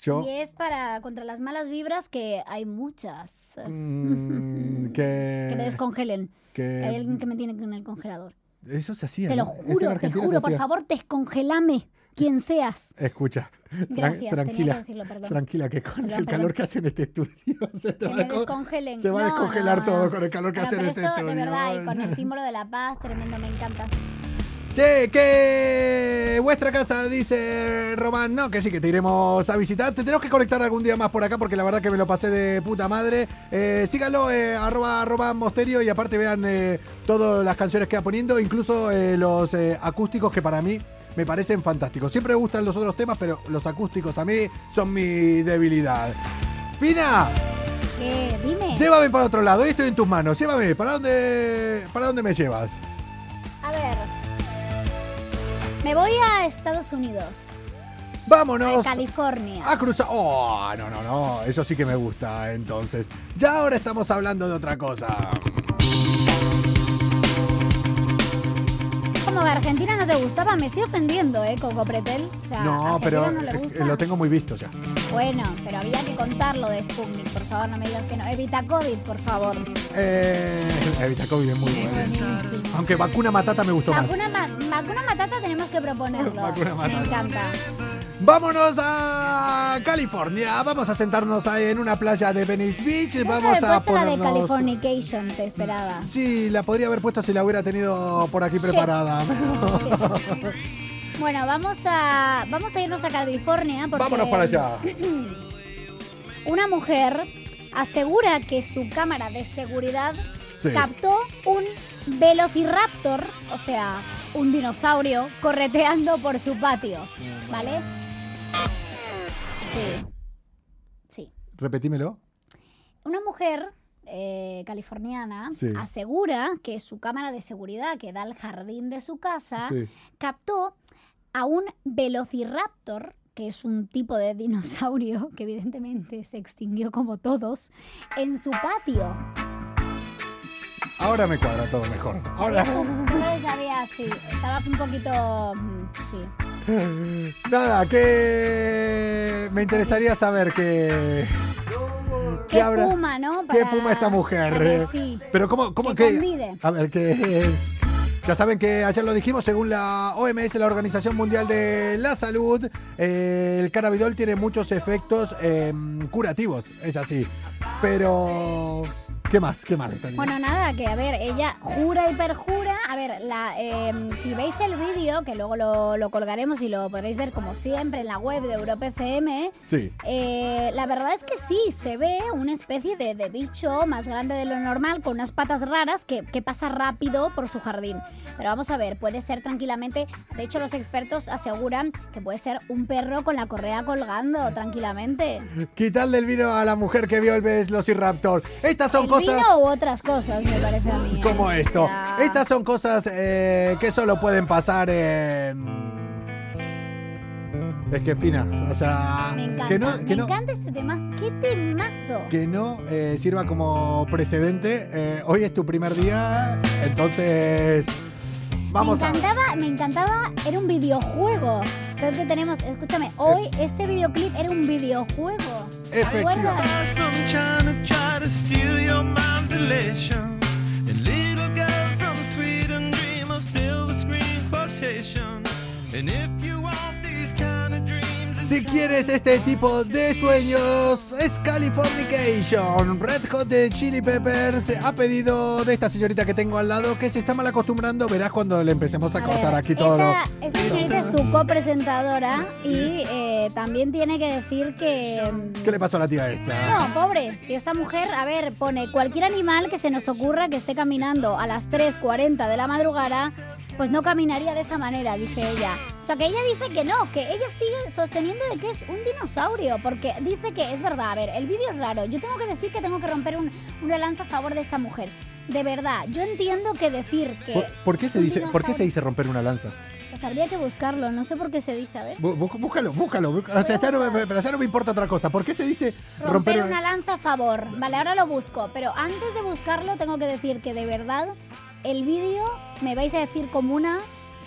Yo. y es para contra las malas vibras que hay muchas. mm, que. Que me descongelen. que- Hay alguien que me tiene en el congelador. Eso se hacía. Te lo ¿no? Juro, te Argentina se juro, por favor, descongelame, quien seas. Escucha. Gracias, tenía que tranquila. decirlo, perdón. Tranquila, que con Perdón, el calor perdón. que hace en este estudio se, te va, a descongelen. se va a No, descongelar no, todo no. con el calor que hace en este esto, estudio. de verdad, y con el símbolo de la paz, tremendo, me encanta. Che, que vuestra casa, dice Román. No, que sí, que te iremos a visitar. Te tenemos que conectar algún día más por acá porque la verdad que me lo pasé de puta madre. Eh, síganlo, eh, arroba Román Mosterio y aparte vean eh, todas las canciones que va poniendo, incluso eh, los acústicos que para mí me parecen fantásticos. Siempre me gustan los otros temas, pero los acústicos a mí son mi debilidad. Fina, ¿Qué? Dime. llévame para otro lado. Hoy estoy en tus manos. Llévame. ¿Para dónde, para dónde me llevas? A ver. Me voy a Estados Unidos. Vámonos. A California. A cruzar. Oh, no, no, no. Eso sí que me gusta. Entonces, ya ahora estamos hablando de otra cosa. Como que Argentina no te gustaba, me estoy ofendiendo, ¿eh? Coco Pretel. O sea, No, ¿a pero Argentina no le gusta? lo tengo muy visto ya. Bueno, pero había que contarlo de Sputnik, por favor, no me digas que no. Evita COVID, por favor. Eh, Evita COVID es muy bueno. Aunque vacuna matata me gustó más. Vacuna, ma- vacuna matata tenemos que proponerlo. Vacuna matata. Me encanta. Vámonos a California. Vamos a sentarnos ahí en una playa de Venice Beach. Vamos a puesto la de ponernos. Californication, te esperaba. Sí, la podría haber puesto si la hubiera tenido por aquí preparada. Bueno, vamos a, vamos a irnos a California porque Vámonos para allá. una mujer asegura que su cámara de seguridad Sí. captó un velociraptor, o sea, un dinosaurio, correteando por su patio. ¿Vale? Sí. Sí. Repetímelo. Una mujer eh, californiana Sí. asegura que su cámara de seguridad que da al jardín de su casa Sí. captó a un velociraptor, que es un tipo de dinosaurio que evidentemente se extinguió como todos, en su patio. Ahora me cuadra todo mejor. Ahora. Que sabía, sí. Estaba un poquito... mm, Sí. Nada, que me interesaría saber qué. ¿Qué habrá- fuma, no? ¿Qué Para- fuma esta mujer? que sí. Pero cómo, cómo Que que. A ver, que. Ya saben que ayer lo dijimos, según la OMS, la Organización Mundial de la Salud, eh, el cannabidol tiene muchos efectos eh, curativos, es así. Pero ¿Qué más? ¿Qué más? Tania? Bueno, nada, que a ver, ella jura y perjura. A ver, la, eh, si veis el vídeo, que luego lo, lo colgaremos y lo podréis ver como siempre en la web de Europa FM, Sí. eh, la verdad es que sí, se ve una especie de, de bicho más grande de lo normal, con unas patas raras que, que pasa rápido por su jardín. Pero vamos a ver, puede ser tranquilamente, de hecho los expertos aseguran que puede ser un perro con la correa colgando tranquilamente. Quitarle el vino a la mujer que vio el Velociraptor. Estas son ¿El cosas vino u otras cosas, me parece a mí. ¿eh? como esto. Estas son cosas eh, que solo pueden pasar en... Es que fina, o sea, Me encanta, que no, me que no, encanta este tema. ¡Qué temazo! que no eh, sirva como precedente. Eh, hoy es tu primer día, entonces vamos me a... encantaba, me encantaba, era un videojuego. Creo que tenemos, escúchame, hoy este videoclip era un videojuego. ¿Te Efectivamente. Si quieres este tipo de sueños, es Californication. Red Hot de Chili Peppers ha pedido de esta señorita que tengo al lado que se está mal acostumbrando. Verás cuando le empecemos a, A cortar ver, aquí todo. Esta, esta señorita es tu copresentadora y eh, también tiene que decir que... mm, ¿Qué le pasó a la tía esta? No, pobre, si esta mujer, a ver, pone cualquier animal que se nos ocurra que esté caminando a las 3.40 de la madrugada, pues no caminaría de esa manera, dice ella. O sea, que ella dice que no, que ella sigue sosteniendo de que es un dinosaurio, porque dice que es verdad, a ver, el vídeo es raro. Yo tengo que decir que tengo que romper un, una lanza a favor de esta mujer. De verdad, yo entiendo que decir que... ¿Por, por qué se dice, ¿Por qué se dice romper una lanza? Pues habría que buscarlo, no sé por qué se dice, a ver. Bú- bú- Búscalo, búscalo. búscalo. O sea, ya no, me- pero ya no me importa otra cosa. ¿Por qué se dice romper, Romper una lanza a favor. Vale, ahora lo busco. Pero antes de buscarlo, tengo que decir que de verdad, el vídeo me vais a decir como una.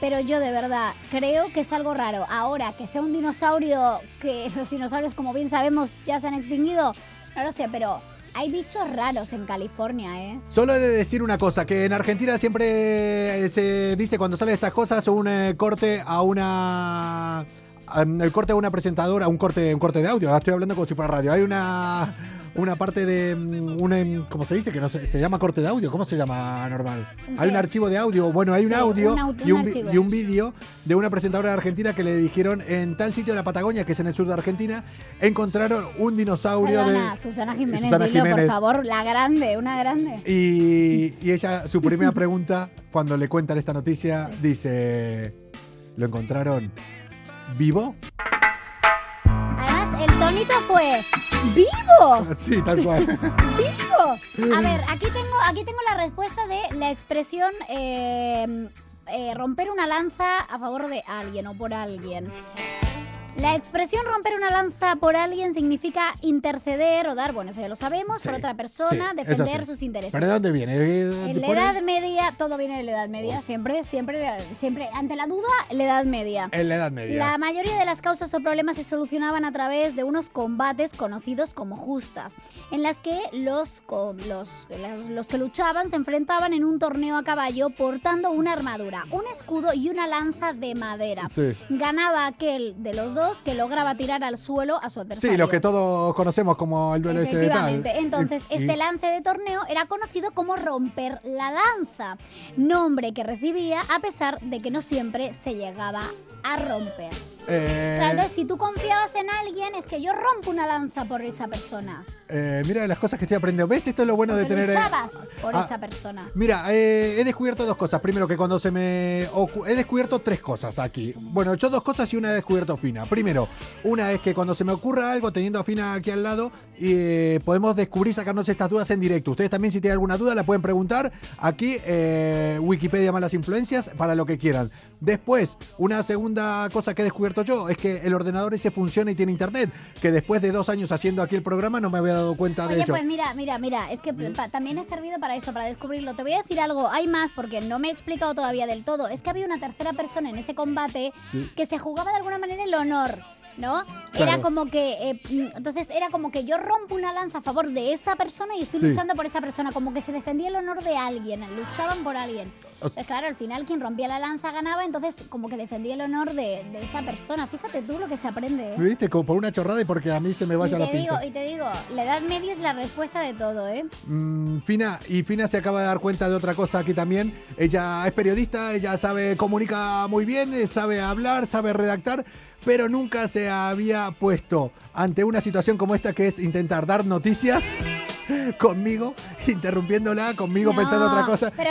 Pero yo de verdad creo que es algo raro. Ahora, que sea un dinosaurio, que los dinosaurios, como bien sabemos, ya se han extinguido, no lo sé, pero hay bichos raros en California, ¿eh? Solo he de decir una cosa, que en Argentina siempre eh, se dice cuando salen estas cosas un eh, corte a una el corte a una presentadora, un corte un corte de audio, ahora estoy hablando como si fuera radio. Hay una una parte de mm, un em, ¿cómo se dice? Que no se, se llama corte de audio, ¿cómo se llama normal? ¿Un Hay un archivo de audio, bueno, hay un Sí, audio un y, un y un vídeo de una presentadora de Argentina que le dijeron en tal sitio de la Patagonia, que es en el sur de Argentina, encontraron un dinosaurio Perdona, de Susana Jiménez, Susana dilo, por favor, la grande, una grande. Y, y ella, su primera pregunta, cuando le cuentan esta noticia, dice: ¿Lo encontraron vivo? Fue ¡Vivo! Sí, tal cual. ¡Vivo! A ver, aquí tengo, aquí tengo la respuesta de la expresión eh, eh, romper una lanza a favor de alguien o por alguien. La expresión romper una lanza por alguien significa interceder o dar, bueno, eso ya lo sabemos, por Sí, otra persona, sí, defender sus intereses. ¿Para de dónde viene? En la Edad Media, todo viene de la Edad Media, siempre, siempre, siempre, ante la duda, la Edad Media. En la Edad Media. La mayoría de las causas o problemas se solucionaban a través de unos combates conocidos como justas, en las que los, los, los- los que luchaban se enfrentaban en un torneo a caballo portando una armadura, un escudo y una lanza de madera. Sí. Ganaba aquel de los dos que lograba tirar al suelo a su adversario. Sí, lo que todos conocemos como el duelo ese de tal. Entonces, y- este lance de torneo era conocido como romper la lanza, nombre que recibía a pesar de que no siempre se llegaba a romper. Eh, O sea, entonces, si tú confiabas en alguien, es que yo rompo una lanza por esa persona. eh, mira las cosas que estoy aprendiendo. ¿Ves? Esto es lo bueno de tener. eh, luchabas por ah, esa persona. Mira, eh, he descubierto dos cosas. Primero, que cuando se me. He descubierto tres cosas aquí. Bueno, yo dos cosas y una he descubierto Fina. Primero, una es que cuando se me ocurra algo, teniendo a Fina aquí al lado, podemos descubrir, sacarnos estas dudas en directo. Ustedes también, si tienen alguna duda, la pueden preguntar aquí, Wikipedia Malas Influencias, para lo que quieran. Después, una segunda cosa que he descubierto yo es que el ordenador ese funciona y tiene internet. Que después de dos años haciendo aquí el programa no me había dado cuenta de ello. pues mira, mira, mira, es que pa- también ha servido para eso, para descubrirlo. Te voy a decir algo, hay más porque no me he explicado todavía del todo. Es que había una tercera persona en ese combate Sí. que se jugaba de alguna manera el honor. ¿No? Claro. Era como que, eh, mm, entonces era como que yo rompo una lanza a favor de esa persona y estoy Sí. luchando por esa persona, como que se defendía el honor de alguien, luchaban por alguien. Claro, al final quien rompía la lanza ganaba, entonces como que defendía el honor de, de esa persona. Fíjate tú lo que se aprende. ¿eh? ¿Viste? Como por una chorrada y porque a mí se me Y vaya la te digo, y te digo, la edad media es la respuesta de todo, ¿eh? Mm, Fina, y Fina se acaba de dar cuenta de otra cosa aquí también. Ella es periodista, ella sabe, comunica muy bien, eh, sabe hablar, sabe redactar, pero nunca se había puesto ante una situación como esta que es intentar dar noticias conmigo, interrumpiéndola, conmigo pensando No, otra cosa. Pero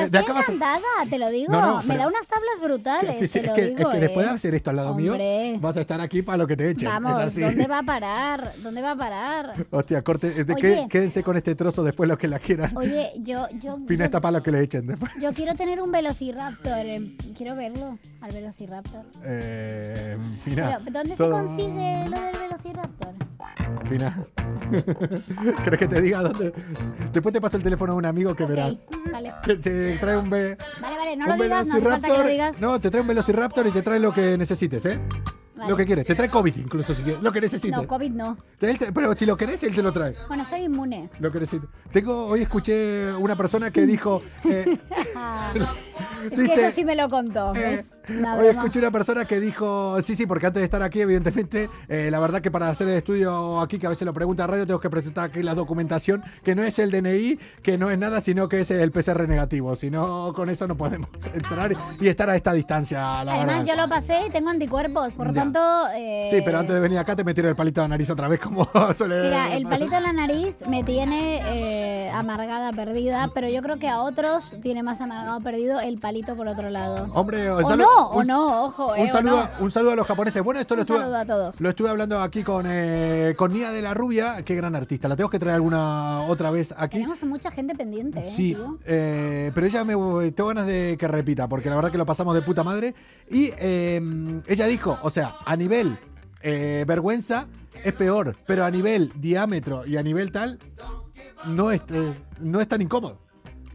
te lo digo. No, no, Me pero- da unas tablas brutales, Sí, sí, te es lo que, digo, es que después de ¿eh? hacer esto al lado mío, vas a estar aquí para lo que te echen. Vamos, es así. ¿dónde va a parar? ¿Dónde va a parar? Hostia, corte, eh, de- Oye. qué- quédense con este trozo después los que la quieran. Oye, yo, yo, Fina yo, está para lo que le echen después. yo quiero tener un velociraptor. eh, Quiero verlo, al velociraptor. Eh, Fina. ¿Dónde se consigue lo del velociraptor? Fina. ¿Crees que te diga dónde? Después te paso el teléfono a un amigo que verás. Ok, vale. Que te trae un, ve- Vale, vale, no un lo digas, no hace falta que lo digas. No, te trae un Velociraptor y te trae lo que necesites, ¿eh? Vale. Lo que quieres. Te trae COVID incluso si quieres. Lo que necesites. No, COVID no. Te- pero si lo querés, él te lo trae. Bueno, soy inmune. Lo que necesites. Tengo, hoy escuché una persona que dijo. eh, es Dice- que eso sí me lo contó. Eh, Hoy escuché una persona que dijo, sí, sí, porque antes de estar aquí, evidentemente, eh, la verdad que para hacer el estudio aquí, que a veces lo pregunta a radio, tengo que presentar aquí la documentación, que no es el DNI, que no es nada, sino que es el PCR negativo. Si no, con eso no podemos entrar y estar a esta distancia, la Además, verdad. yo lo pasé y tengo anticuerpos, por lo tanto. eh, Sí, pero antes de venir acá te metieron el palito de la nariz otra vez, como suele... Mira, el palito en la nariz me tiene amargada, perdida, pero yo creo que a otros tiene más amargado, perdido el palito por otro lado. Hombre, O no, o no, ojo, eh, Un saludo, no. un saludo a los japoneses. Bueno, esto lo Un estuve, saludo a todos. lo estuve hablando aquí con, eh, con Nia de la Rubia. Qué gran artista. La tengo que traer alguna otra vez aquí. Tenemos a mucha gente pendiente, ¿eh? Sí, tío? eh, pero ella me tengo ganas de que repita, porque la verdad que lo pasamos de puta madre. Y eh, ella dijo, o sea, a nivel eh, vergüenza es peor, pero a nivel diámetro y a nivel tal, no es, eh, no es tan incómodo.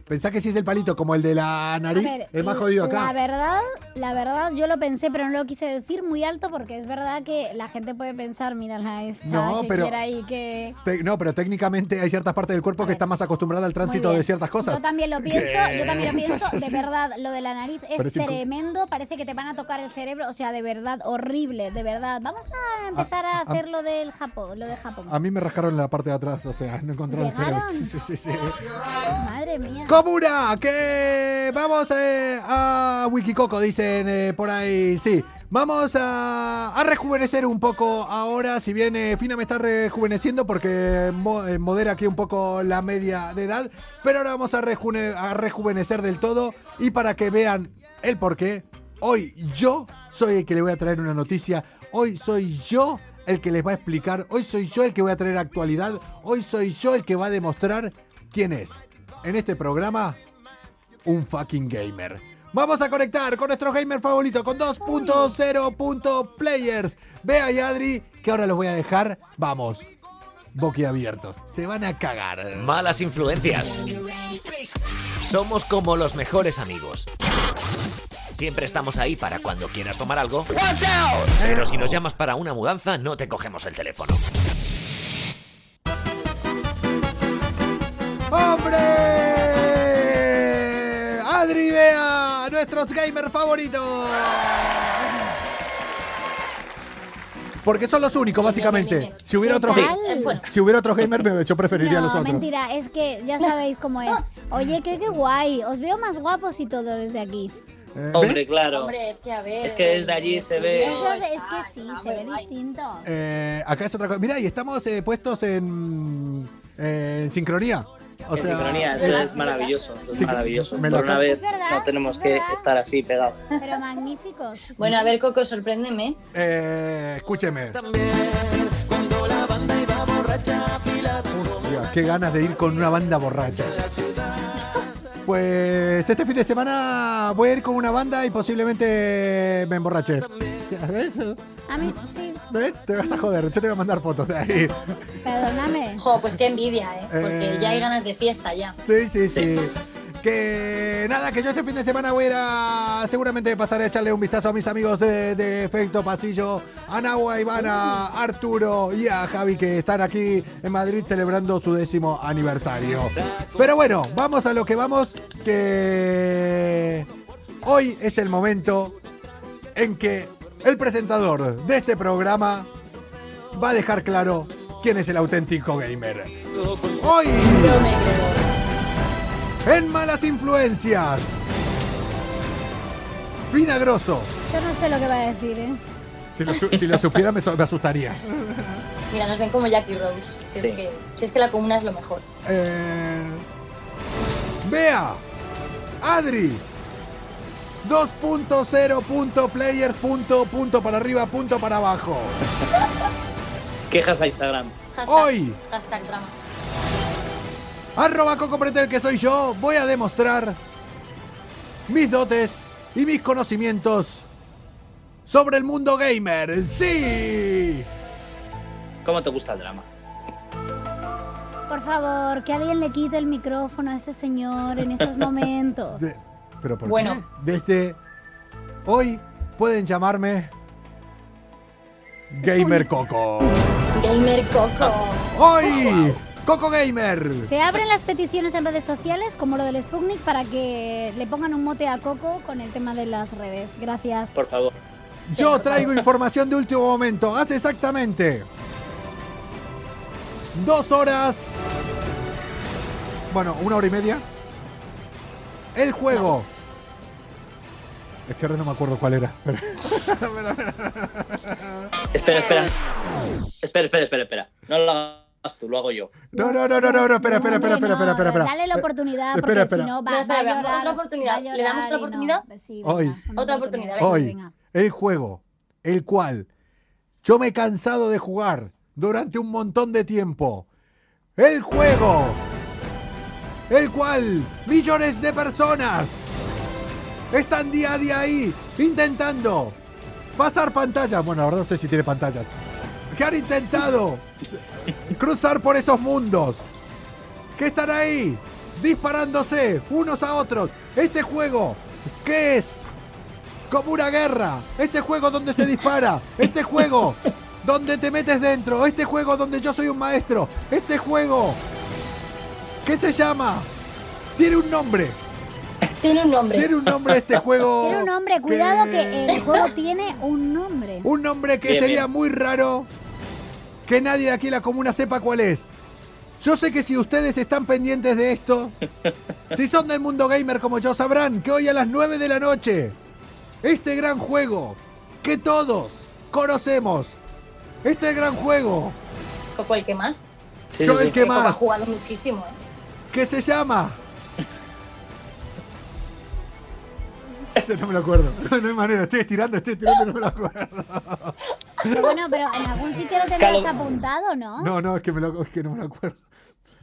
Pensá que si es el palito como el de la nariz, ver, es más jodido La acá. verdad, la verdad, yo lo pensé, pero no lo quise decir muy alto porque es verdad que la gente puede pensar, mírala esta, No, que pero- quiera ahí que... Te- no, pero técnicamente hay ciertas partes del cuerpo que están más acostumbradas al tránsito de ciertas cosas. Yo también lo pienso, yo también lo pienso. De verdad, lo de la nariz es tremendo. Parece que te van a tocar el cerebro. O sea, de verdad, horrible, de verdad. Vamos a empezar a, a- hacer lo del Japón, lo de Japón. A mí me rascaron la parte de atrás, o sea, no encontraron el cerebro. Sí, sí, sí. Madre mía. Comuna, que vamos eh, a Wikicoco, dicen eh, por ahí, sí. Vamos a, rejuvenecer un poco ahora, si bien eh, Fina me está rejuveneciendo porque eh, modera aquí un poco la media de edad, pero ahora vamos a, a rejuvenecer del todo. Y para que vean el por qué, hoy yo soy el que le voy a traer una noticia, hoy soy yo el que les va a explicar, hoy soy yo el que voy a traer actualidad, hoy soy yo el que va a demostrar quién es en este programa un fucking gamer. Vamos a conectar con nuestro gamer favorito, con 2.0.players. Vea y Adri, que ahora los voy a dejar, vamos, boquiabiertos. Se van a cagar. Malas influencias. Somos como los mejores amigos. Siempre estamos ahí para cuando quieras tomar algo. Pero si nos llamas para una mudanza, no te cogemos el teléfono. ¡Hombre! Adri, vea, nuestros gamers favoritos. Porque son los únicos, básicamente. Si hubiera otros, si hubiera otros gamers, me- yo preferiría a los No, otros. mentira, es que ya sabéis cómo es. Oye, qué, qué guay. Os veo más guapos y todo desde aquí. Eh, Hombre, ¿ves? claro. Hombre, es que a ver. Es que desde allí se ve. Eso es, es que sí, se ve distinto. Eh, acá es otra cosa. Mira, y estamos eh, puestos en, eh, en sincronía. O en sea, sincronía, eso es maravilloso. es Sí, maravilloso. Por una vez no tenemos es que verdad. estar así pegados. Pero magníficos. sí. Bueno, a ver, Coco, sorpréndeme. eh, escúcheme. Cuando la banda iba borracha. Hostia, qué ganas de ir con una banda borracha. Pues este fin de semana voy a ir con una banda y posiblemente me emborrache. A mí, sí, ¿Ves? Te vas a joder. Yo te voy a mandar fotos de ahí. perdóname. Jo, pues qué envidia, ¿eh? Porque Eh. ya hay ganas de fiesta ya. Sí, sí, sí. Que nada, que yo este fin de semana voy a ir a seguramente pasar a echarle un vistazo a mis amigos de, de Efecto Pasillo, a Nahua, Ivana, a Arturo y a Javi que están aquí en Madrid celebrando su décimo aniversario. Pero bueno, vamos a lo que vamos, que Hoy es el momento en que el presentador de este programa va a dejar claro quién es el auténtico gamer. Hoy, No me creo. en Malas Influencias, Fina Grosso. Yo no sé lo que va a decir, ¿eh? Si lo, su- si lo supiera me, asustaría. Mira, nos ven como Jackie Rose. Si, Sí. es que, si es que la comuna es lo mejor. Eh, Bea, Adri, 2.0 punto players punto punto para arriba punto para abajo. Quejas a Instagram. Hashtag, Hoy. Hashtag drama. Arroba Coco Pretel, que soy yo, voy a demostrar mis dotes y mis conocimientos sobre el mundo gamer. ¡Sí! ¿Cómo te gusta el drama? Por favor, que alguien le quite el micrófono a este señor en estos momentos. ¿Pero por Bueno. qué? Desde hoy pueden llamarme Gamer Coco. Gamer Coco. Hoy, Coco Gamer. Se abren las peticiones en redes sociales, como lo del Sputnik, para que le pongan un mote a Coco con el tema de las redes. Gracias. Por favor. Yo traigo información de último momento. Hace exactamente dos horas. Bueno, una hora y media. El juego. Es que ahora no me acuerdo cuál era. Espera, espera. Espera, espera, espera, espera. No lo hagas tú, lo hago yo. No, no, no, no, no, no, espera, espera, espera, espera, espera, espera, espera. Dale la Eh, oportunidad, espera, porque espera. si no va, espera, a espera, llorar. otra oportunidad. ¿Le damos otra no. oportunidad? Sí, Hoy. venga, Otra oportunidad, venga, Hoy, venga. el juego, el cual yo me he cansado de jugar durante un montón de tiempo. El juego, el cual millones de personas están día a día ahí intentando pasar pantallas. Bueno, ahora no sé si tiene pantallas. Que han intentado cruzar por esos mundos. Que están ahí disparándose unos a otros. Este juego, ¿qué es? como una guerra. Este juego donde se dispara. Este juego donde te metes dentro. Este juego donde yo soy un maestro. Este juego. ¿Qué se llama? Tiene un nombre. Tiene un nombre. Tiene un nombre este juego. Tiene un nombre, cuidado que el juego tiene un nombre. Un nombre que Bien, sería bien. muy raro que nadie de aquí en la comuna sepa cuál es. Yo sé que si ustedes están pendientes de esto, si son del mundo gamer como yo, sabrán que hoy a las 9 de la noche, este gran juego que todos conocemos, este gran juego el que más. Sí, Yo sí, el sí. que Coco ha más, jugado muchísimo. ¿eh? Que se llama... Este no me lo acuerdo. No hay manera, estoy estirando, estoy estirando, no me lo acuerdo. Pero bueno, pero en algún sitio lo tenías Calo- apuntado, ¿no? No, no, es que, me lo, es que no me lo acuerdo.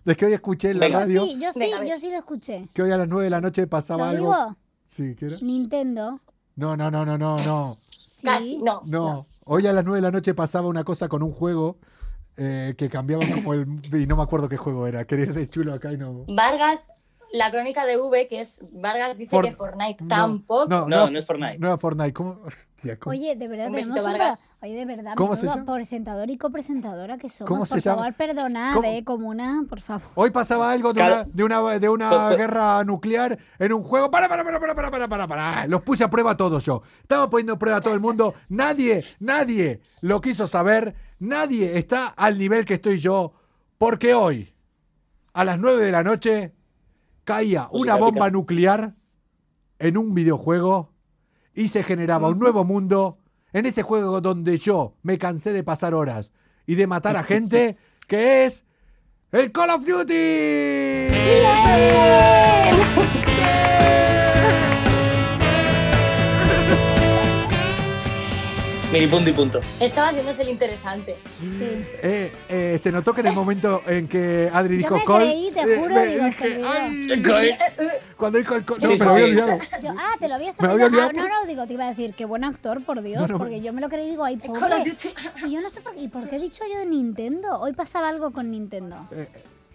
Es que hoy escuché en la Venga. Yo radio sí, yo sí, Venga, yo sí lo escuché. que hoy a las 9 de la noche pasaba ¿Lo algo. digo? Sí, ¿qué era? Nintendo. No, no, no, no, no, no. Sí. Casi, no. No. Hoy a las 9 de la noche pasaba una cosa con un juego eh, que cambiaba como el. Y no me acuerdo qué juego era. Quería ir de chulo acá y no. Vargas, la crónica de V, que es Vargas dice For- que Fortnite no, tampoco. No, No, no es Fortnite. No es Fortnite. ¿Cómo? Hostia, ¿cómo? Oye, de verdad tenemos un Vargas. pro- Oye, de verdad, ¿Cómo se llama? presentador y copresentadora que somos. ¿Cómo se por llama? favor, perdonad, ¿Cómo? eh, comuna, por favor. Hoy pasaba algo de una, de una, de una guerra nuclear en un juego. Para, para, para, para, para, para, para, para. Los puse a prueba todos yo. Estaba poniendo a prueba a todo el mundo. Nadie, nadie lo quiso saber. Nadie está al nivel que estoy yo. Porque hoy, a las 9 de la noche, caía una bomba nuclear en un videojuego y se generaba un nuevo mundo en ese juego donde yo me cansé de pasar horas y de matar a gente, que es el Call of Duty. Mini punto y punto. Estaba haciéndose el interesante. Sí. Eh, eh, se notó que en el momento en que Adri Yo dijo me creí, te eh, juro, me digo, dije. "Ay", cuando dijo el Call, no, Sí, me sí, lo había olvidado. Yo, ah, te lo había olvidado. olvidado Ah, no, no, digo, te iba a decir, qué buen actor, por Dios, No, no, porque yo me lo creí, digo, ay, pobre. Y yo no sé por qué, ¿y por qué he dicho yo de Nintendo? Hoy pasaba algo con Nintendo. Eh,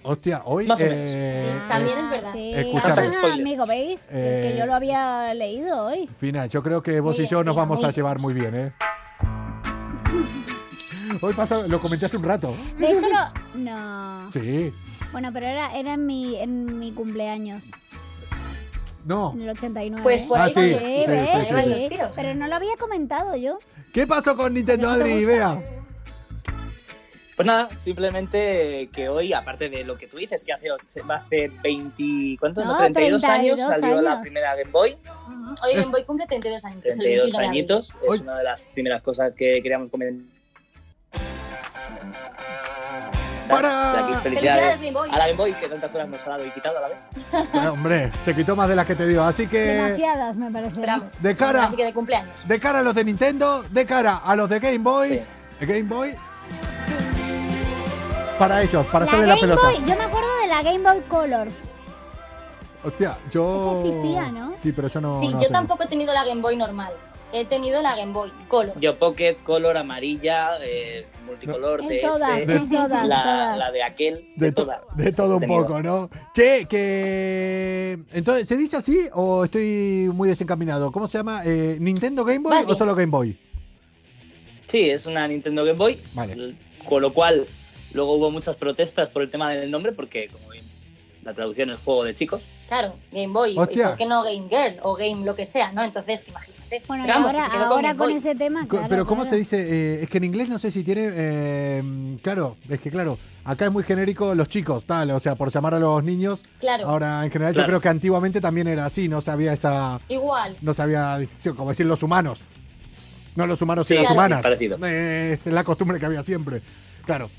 hostia, hoy. Más o menos. eh, Sí, también eh, es verdad. Sí, Escúchame. ah, amigo, ¿veis? Si es que Eh, yo lo había leído hoy. Fina, yo creo que vos y yo nos vamos a llevar muy bien, ¿eh? Hoy pasa, lo comenté hace un rato. De hecho, no. No. Sí. Bueno, pero era, era en, mi, en mi cumpleaños. No. En el 89. Pues por Ah, ahí sí, los sí, ¿eh? sí, sí. Pero no lo había comentado yo. ¿Qué pasó con Nintendo Adri? Vea. Pues nada, simplemente que hoy, aparte de lo que tú dices, que hace, hace 20, ¿cuántos? No, No, 32, años 32 salió la primera Game Boy. Hoy Game Boy cumple 32 años. es el 32 21 de abril. añitos, es Hoy- una de las primeras cosas que queríamos comentar. Para- Felicidades, felicidades Game Boy. a la Game Boy, que tantas horas nos ha dado y quitado a la vez. Hombre, te quitó más de las que te dio. Así que, Demasiadas, me parece. Esperamos. de cara, Así que de cumpleaños. de cara a los de Nintendo, de cara a los de Game Boy, Sí. de Game Boy. Para ellos, para La hacerle la pelota. Boy, yo me acuerdo de la Game Boy Colors. Hostia, yo. Esa existía, ¿no? Sí, pero yo no. sí, no yo tengo. tampoco he tenido la Game Boy normal. He tenido la Game Boy Color. Yo Pocket, color amarilla, eh, multicolor, En DS, todas, De- en todas, la, todas. la de aquel, de, De, to- todas. de todo un poco, ¿no? Che, que. Entonces, ¿se dice así o estoy muy desencaminado? ¿Cómo se llama? Eh, ¿Nintendo Game Boy o solo Game Boy? Sí, es una Nintendo Game Boy, Vale. con lo cual luego hubo muchas protestas por el tema del nombre, porque como bien, la traducción es juego de chicos. Claro, Game Boy. ¿Y Hostia. por qué no Game Girl o Game lo que sea, no? Entonces, imagínate. Bueno, y Pero vamos, ahora, que se quedó con ahora Game con ese tema, claro, pero ¿cómo claro. se dice? Eh, es que en inglés no sé si tiene... eh, claro, es que claro, acá es muy genérico los chicos, tal, o sea, por llamar a los niños. Claro, Ahora, en general, yo creo que antiguamente también era así, no sabía esa... igual. No sabía distinción, como decir los humanos. No los humanos y Sí, las claro. humanas. sí, parecido. Eh, es la costumbre que había siempre. Claro.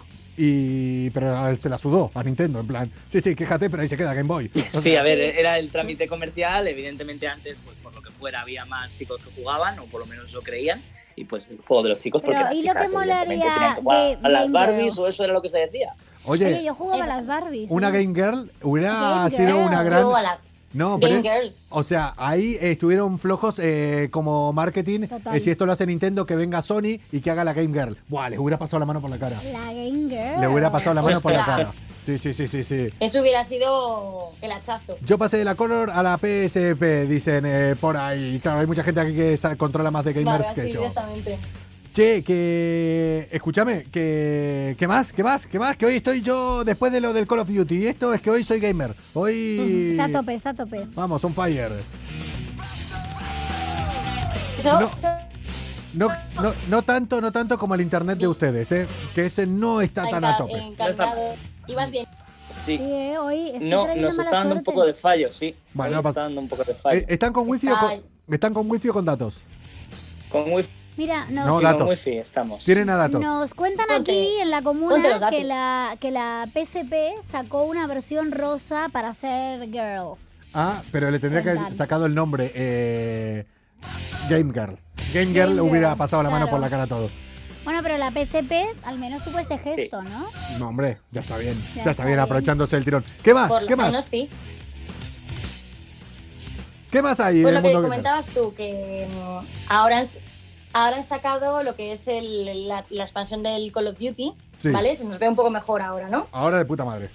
Y pero se la sudó a Nintendo, en plan, sí, sí, quéjate, pero ahí se queda Game Boy. Sí, a ver, era el trámite comercial, evidentemente antes, pues por lo que fuera, había más chicos que jugaban, o por lo menos lo creían, y pues el juego de los chicos, porque Pero, las ¿y lo que chicas evidentemente molaría tenían que jugar a las Game Barbies, o eso era lo que se decía. Oye, Oye, yo jugaba a una- las Barbies. una ¿no? Game Girl hubiera Game sido Girl. una gran... Yo a la No, pero es-. O sea, ahí estuvieron flojos eh, como marketing. Eh, si esto lo hace Nintendo, que venga Sony y que haga la Game Girl. Buah, les hubiera pasado la mano por la cara. La Game Girl. Le hubiera pasado la mano por la cara. Sí, sí, sí, sí, sí. Eso hubiera sido el hachazo. Yo pasé de la Color a la PSP, dicen eh, por ahí. Claro, hay mucha gente aquí que controla más de gamers Vale, que así yo. directamente. Che, que. Escúchame, que. ¿Qué más? ¿Qué más? ¿Qué más? Que hoy estoy yo después de lo del Call of Duty. Y esto es que hoy soy gamer. Hoy. Está a tope, está a tope. Vamos, on fire. Eso, No. No, no, no tanto, no tanto como el internet de ustedes, ¿eh? Que ese no está tan a tope. encarnado. Ibas bien. Sí. Sí, eh, hoy No, nos está dando un poco de fallo, sí. Bueno, Sí, está dando un poco de fallo. ¿Están con wifi o Está- con, están con wifi o con datos? con wifi, Mira, nos, No, wifi estamos. Tienen a datos. nos cuentan Ponte- aquí en la comuna que la, que la PSP sacó una versión rosa para ser girl. Ah, pero le tendría que haber sacado el nombre. eh, Game Girl. Game Girl Game hubiera Girl, pasado la mano por la cara a todo. Bueno, pero la PSP, al menos tuvo ese gesto, ¿no? No, hombre, ya está bien. Ya, Ya está bien, bien. aprovechándose el tirón. ¿Qué más? Por ¿Qué lo más? menos sí. ¿Qué más hay Pues en lo el que mundo comentabas tú, que mm, ahora ahora han sacado lo que es el- la, la expansión del Call of Duty, Sí. ¿vale? Se nos ve un poco mejor ahora, ¿no? Ahora de puta madre.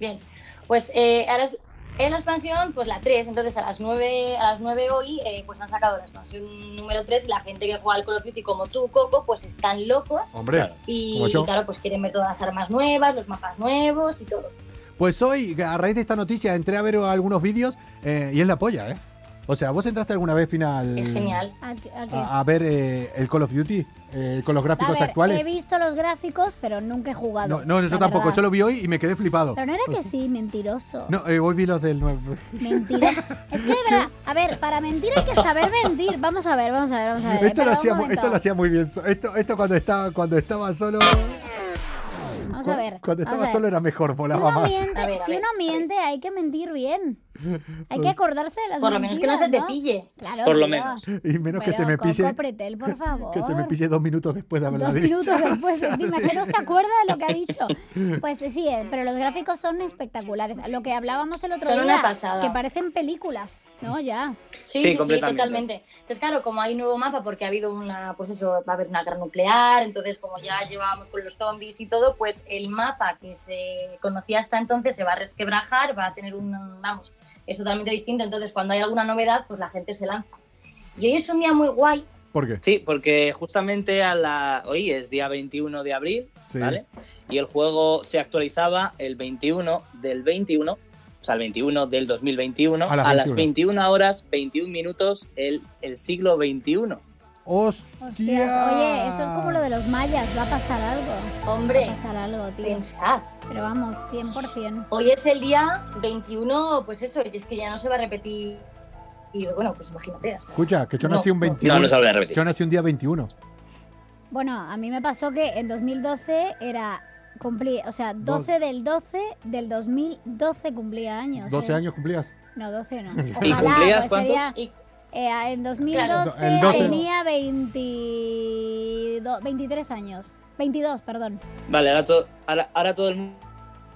Bien. Pues eh, ahora es, en la expansión, pues la 3, entonces a las 9, a las 9 hoy, eh, pues han sacado la expansión número 3 y la gente que juega al Call of Duty como tú, Coco, pues están locos Hombre, y, yo. claro, pues quieren ver todas las armas nuevas, los mapas nuevos y todo. pues hoy, a raíz de esta noticia, entré a ver algunos vídeos eh, y es la polla, ¿eh? O sea, ¿vos entraste alguna vez final Es genial. ¿A, qué- a a, a ver eh, el Call of Duty eh, con los A gráficos ver, actuales? he visto los gráficos, pero nunca he jugado. No, no, yo tampoco. verdad. Yo lo vi hoy y me quedé flipado. Pero no era que sí, mentiroso. No, eh, hoy vi los del nuevo. Mentira. Es que de verdad, a ver, para mentir hay que saber mentir. Vamos a ver, vamos a ver, vamos a ver. Esto lo, hacía, esto lo hacía muy bien. Esto, esto cuando estaba cuando estaba solo. Vamos a ver. Cuando estaba a solo era mejor, Si volaba uno, más. miente, A ver, a si ver, uno a ver. miente, hay que mentir bien. Hay Pues- que acordarse de las Por lo menos que no se te pille. Claro, Por lo tío. menos. Y menos que se me Coco pille. Pretel, por favor. Que se me pille dos minutos después de haberla Dos dicho. minutos después, encima, que no se acuerda de lo que ha dicho. Pues sí, eh, pero los gráficos son espectaculares. Lo que hablábamos el otro Son día, una pasada. que parecen películas, ¿no? Ya. Sí, Sí, sí, sí, totalmente. Entonces, claro, como hay nuevo mapa porque ha habido una, pues eso, va a haber una guerra nuclear, entonces como ya llevábamos con los zombies y todo, pues el mapa que se conocía hasta entonces se va a resquebrajar, va a tener un, vamos, es totalmente distinto. Entonces, cuando hay alguna novedad, pues la gente se lanza. Y hoy es un día muy guay. ¿Por qué? Sí, porque justamente a la hoy es día 21 de abril, Sí. ¿vale? Y el juego se actualizaba el 21 del 21, o sea, el 21 del 2021, A a las las, 21. 21 horas, 21 minutos, el, el siglo 21. ¡Hostia! Hostias, oye, esto es como lo de los mayas, va a pasar algo. Hombre, Va a pasar algo, tío. pensad. Pero vamos, 100%. Hoy es el día 21, pues eso, y es que ya no se va a repetir. Y bueno, pues imagínate. sea, Escucha, que yo No. nací un 21. No, no se vuelve a repetir. Yo nací un día 21. Bueno, a mí me pasó que en 2012 era cumplir, o sea, 12 del 12 del 2012 cumplía años. 12 eh. años cumplías. No, 12 no. ¿Y Ojalá, cumplías pues sería- cuántos? Y- eh, en 2012 Claro. El 12 no. tenía 22 23 años. 22, perdón. Vale, ahora, to- ahora, ahora todo el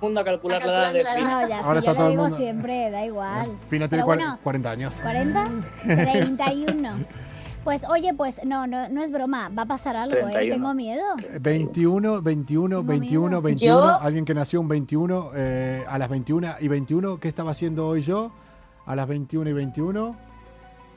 mundo a calcular A la edad de calcular Fina. No, ya Ahora sí, está yo todo lo el digo mundo- siempre, da igual. Fina tiene bueno, 40 años. ¿40? 31. Pues oye, pues no, no, no es broma, va a pasar algo, ¿eh? 31. Tengo miedo. 21, 21, Tengo 21, miedo. 21. Yo- Alguien que nació un 21 eh, a las 21 y 21. ¿Qué estaba haciendo hoy yo? A las 21 y 21.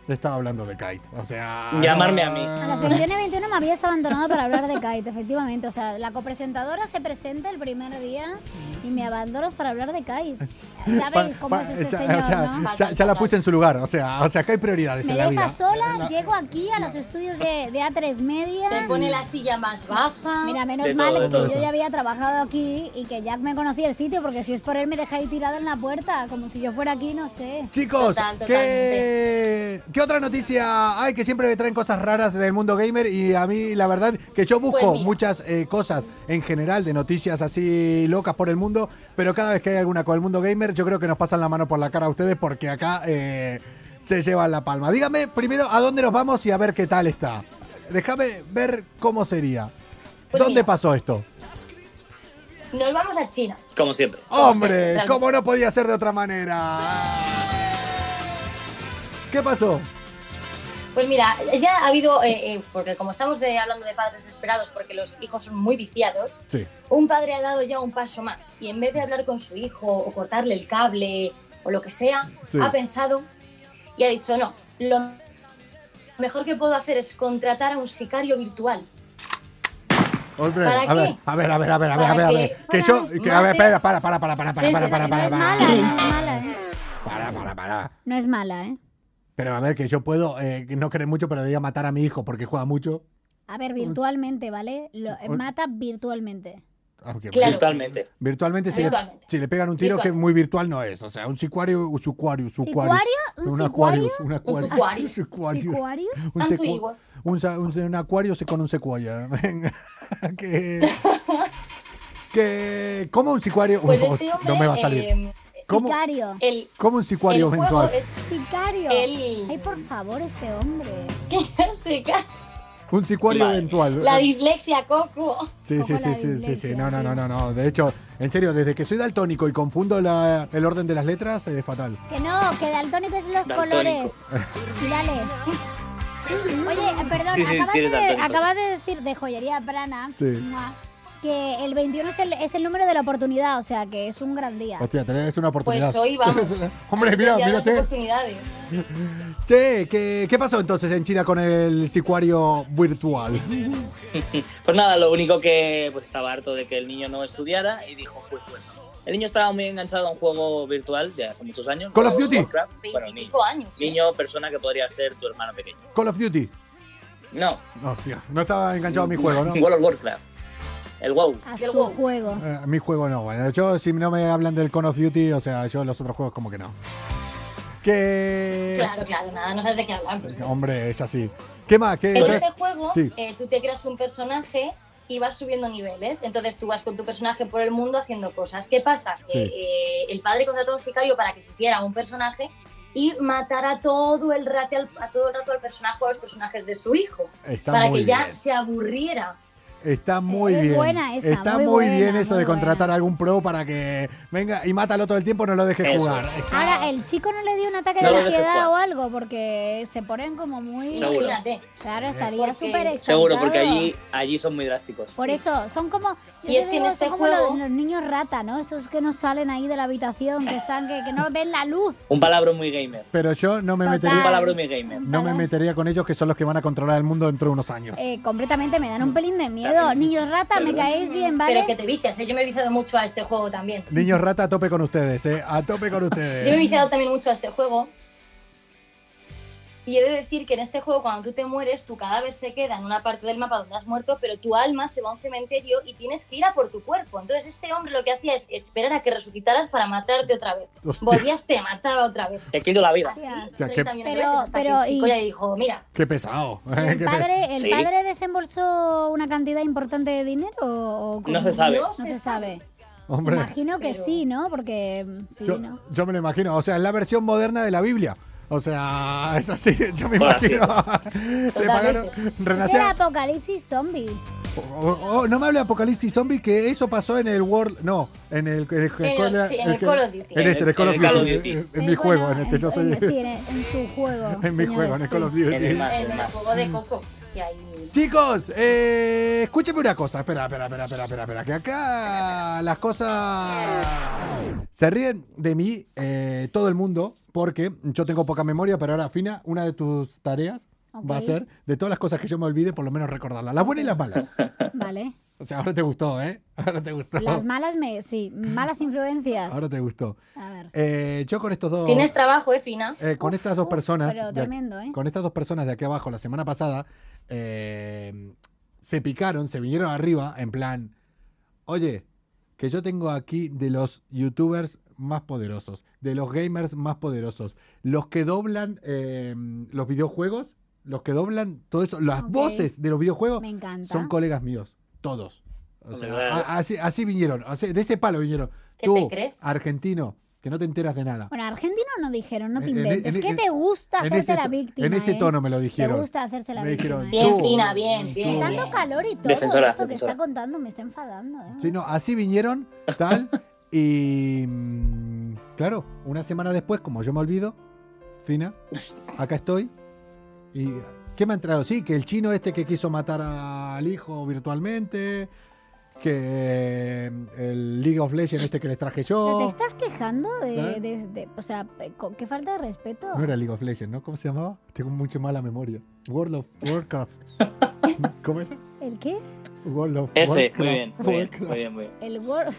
Le estaba hablando de Kite. O sea. Llamarme a mí. A las 21 y 21 me habías abandonado para hablar de Kite, efectivamente. O sea, la copresentadora se presenta el primer día y me abandonas para hablar de Kite. Ya Pa- veis cómo pa- es este ya, señor, o sea, ¿no? ya, ya la puse en su lugar. O sea, o sea, que hay prioridades Me en la deja sola, llego aquí a los estudios de, de A3 Media. Te pone la silla más baja. Mira, menos mal todo, de que yo ya había trabajado aquí y que Jack me conocía el sitio, porque si es por él me deja ahí tirada en la puerta, como si yo fuera aquí, no sé. Chicos, Total, ¿qué, ¿qué otra noticia hay que siempre me traen cosas raras del mundo gamer? Y a mí, la verdad, que yo busco Pues muchas eh, cosas en general de noticias así locas por el mundo, pero cada vez que hay alguna con el mundo gamer, yo creo que nos pasan la mano por la cara a ustedes porque acá eh, se llevan la palma. Dígame primero a dónde nos vamos y a ver qué tal está. Déjame ver cómo sería. Pues ¿Dónde mira. pasó esto? Nos vamos a China. Como siempre. Como Hombre. ¿cómo no podía ser de otra manera? ¿Qué pasó? Pues mira, ya ha habido, eh, eh, porque como estamos de- hablando de padres desesperados porque los hijos son muy viciados, Sí. un padre ha dado ya un paso más y en vez de hablar con su hijo o cortarle el cable o lo que sea, Sí. ha pensado y ha dicho, no, lo mejor que puedo hacer es contratar a un sicario virtual. Hombre, ¿Para a qué? ver, a ver, a ver, a ver, a ver, a ver, a ver. Que yo, que, a ver, espera, para, para, para, para, para, para, para, para, no es mala, ¿eh? para, para, para. No es mala, ¿eh? Pero a ver, que yo puedo eh, no querer mucho, pero debería matar a mi hijo porque juega mucho. A ver, virtualmente, ¿vale? Lo, mata virtualmente. Aunque Claro. Virtualmente. Virtualmente, si, Virtualmente. Le, si le pegan un tiro, que muy virtual no es. O sea, un sicuario, un sicuario, ¿Sicuario? ¿Un un sicuario? acuario, un acuario, sicuario. ¿Sicuario? Un, secu- un, un, un acuario se- con un secuoya. Venga, que, que ¿cómo un sicuario? Pues este hombre, no me va a salir. eh, ¿Cómo? Sicario. el, ¿Cómo un el sicuario juego eventual? es Sicario. el... Ay, por favor, este hombre. Sica- Un sicuario Vale. eventual. La dislexia, Coco. Sí, sí, sí, sí, sí, sí. No, no, no, no, no. De hecho, en serio, desde que soy daltónico y confundo la- el orden de las letras, es fatal. Que no, que daltónico es los Daltónico. colores. Dale. Oye, eh, perdón, Sí, sí, acabas, sí de, acabas de decir de joyería Prana Sí. mua, que el 21 es el, es el número de la oportunidad, o sea que es un gran día. Hostia, tenés una oportunidad. Pues hoy vamos. Hombre, a mira, mírate. oportunidades. Che, ¿qué, ¿qué pasó entonces en China con el sicuario virtual? Pues nada, lo único que pues estaba harto de que el niño no estudiara y dijo, pues bueno. El niño estaba muy enganchado a un juego virtual de hace muchos años. Call of Duty. Warcraft. Bueno, niño, Veinticinco años. niño, persona que podría ser tu hermano pequeño. Call of Duty. No, Hostia, no estaba enganchado a mi juego, ¿no? World of Warcraft. El WoW. A su WoW. juego. Eh, mi juego no. Bueno, yo si no me hablan del Call of Duty, o sea, yo los otros juegos como que no. Que... Claro, claro, nada, no sabes de qué hablar. pues. Hombre, es así. ¿Qué más? ¿Qué, En qué- este juego, Sí. eh, tú te creas un personaje y vas subiendo niveles. Entonces tú vas con tu personaje por el mundo haciendo cosas. ¿Qué pasa? Que Sí. eh, el padre contrató a un sicario para que se hiciera un personaje y matara todo el rato al, a todo el rato al personaje o a los personajes de su hijo. Está para que ya bien. se aburriera. Está muy Es bien. buena esa, Está muy muy, buena, bien eso muy de contratar buena. a algún pro para que venga y mátalo todo el tiempo, no lo dejes Eso. jugar. Ahora, el chico no le dio un ataque No de ansiedad o algo, porque se ponen como muy... Seguro. Claro, estaría Porque- súper. Seguro, porque allí, allí son muy drásticos. Por eso, son como... Y es que en este los- juego- los, niños rata, ¿no? Esos que no salen ahí de la habitación, que están, que, que no ven la luz. Un palabra muy gamer. Pero yo no me Total. Un metería, palabra muy gamer. no me metería con ellos que son los que van a controlar el mundo dentro de unos años. Eh, completamente me dan un pelín de miedo, Niños rata, me caéis bien, ¿vale? Pero que te vicias, ¿eh? yo me he viciado mucho a este juego también. Niños rata, a tope con ustedes, ¿eh? A tope con Yo me he ustedes. viciado también mucho a este juego. Y he de decir que en este juego, cuando tú te mueres, tu cadáver se queda en una parte del mapa donde has muerto, pero tu alma se va a un cementerio y tienes que ir a por tu cuerpo. Entonces, este hombre lo que hacía es esperar a que resucitaras para matarte otra vez. Hostia. Volvías, te mataba otra vez. Te quito la vida. Sea, qué- 30 millones de Pero- hasta pero, que el chico y- ya dijo, mira, Qué pesado. ¿eh? ¿El Qué padre, el Sí. padre desembolsó una cantidad importante de dinero o? No se sabe. No se sabe. Hombre, Imagino que Pero- sí, ¿no? Porque mm, sí, yo, ¿no? yo me lo imagino. O sea, es la versión moderna de la Biblia. O sea, es así, yo me imagino. Le pagaron, renació. apocalipsis zombie. Oh, oh, no me hable de Apocalipsis Zombie, que eso pasó en el World. No, en el. En el, En el- sí, en el Call of Duty. En ese, en el Call En of Duty. En, en mi bueno, juego, en el que yo soy. en- sí, en, en su juego. en mi juego, en el Call of. Duty. En el juego de Coco. Chicos, eh, escúcheme una cosa. Espera, espera, espera, espera, espera, espera. Que acá las cosas se ríen de mí eh, todo el mundo porque yo tengo poca memoria, pero ahora, Fina, una de tus tareas va a ser de todas las cosas que yo me olvide, por lo menos recordarlas. Las buenas y las malas. Vale. O sea, ahora te gustó, ¿eh? Ahora te gustó. Las malas me. Sí, malas influencias. Ahora te gustó. A ver. Eh, yo con estos dos. Tienes trabajo, ¿eh, Fina? eh, con Uf, estas dos uf, personas. pero tremendo, ¿eh? Con estas dos personas de aquí abajo, la semana pasada, eh, se picaron, se vinieron arriba, en plan. Oye, que yo tengo aquí de los youtubers más poderosos, de los gamers más poderosos, los que doblan eh, los videojuegos, los que doblan todo eso, las voces de los videojuegos Me encanta. son colegas míos, todos. O sea, Hombre, a- así, así vinieron, o sea, de ese palo vinieron. ¿Qué Tú, te crees? argentino, que no te enteras de nada. Bueno, argentino no dijeron, no te En- en- inventes. en- ¿Qué en- te gusta ese la víctima? en ese eh? tono me lo dijeron. Te gusta hacerse la Me víctima. dijeron, eh? Bien, Fina, bien, bien. Está bien. dando calor y todo Defensora, esto que está contando me está enfadando. ¿eh? Sí, no, así vinieron, tal, y mm, claro, una semana después, como yo me olvido, Fina, acá estoy, y ¿qué me ha entrado? Sí, que el chino este que quiso matar al hijo virtualmente, que mm, el League of Legends este que les traje ¿Pero ¿Te yo, estás quejando de, ¿Eh? de- de- o sea, eh, qué falta de respeto? no era League of Legends, ¿no? ¿Cómo se llamaba? Tengo mucho mala memoria. World of Warcraft. ¿Cómo era? ¿El qué? World of Ese, Warcraft. muy bien, muy bien, muy bien, muy bien. El Word.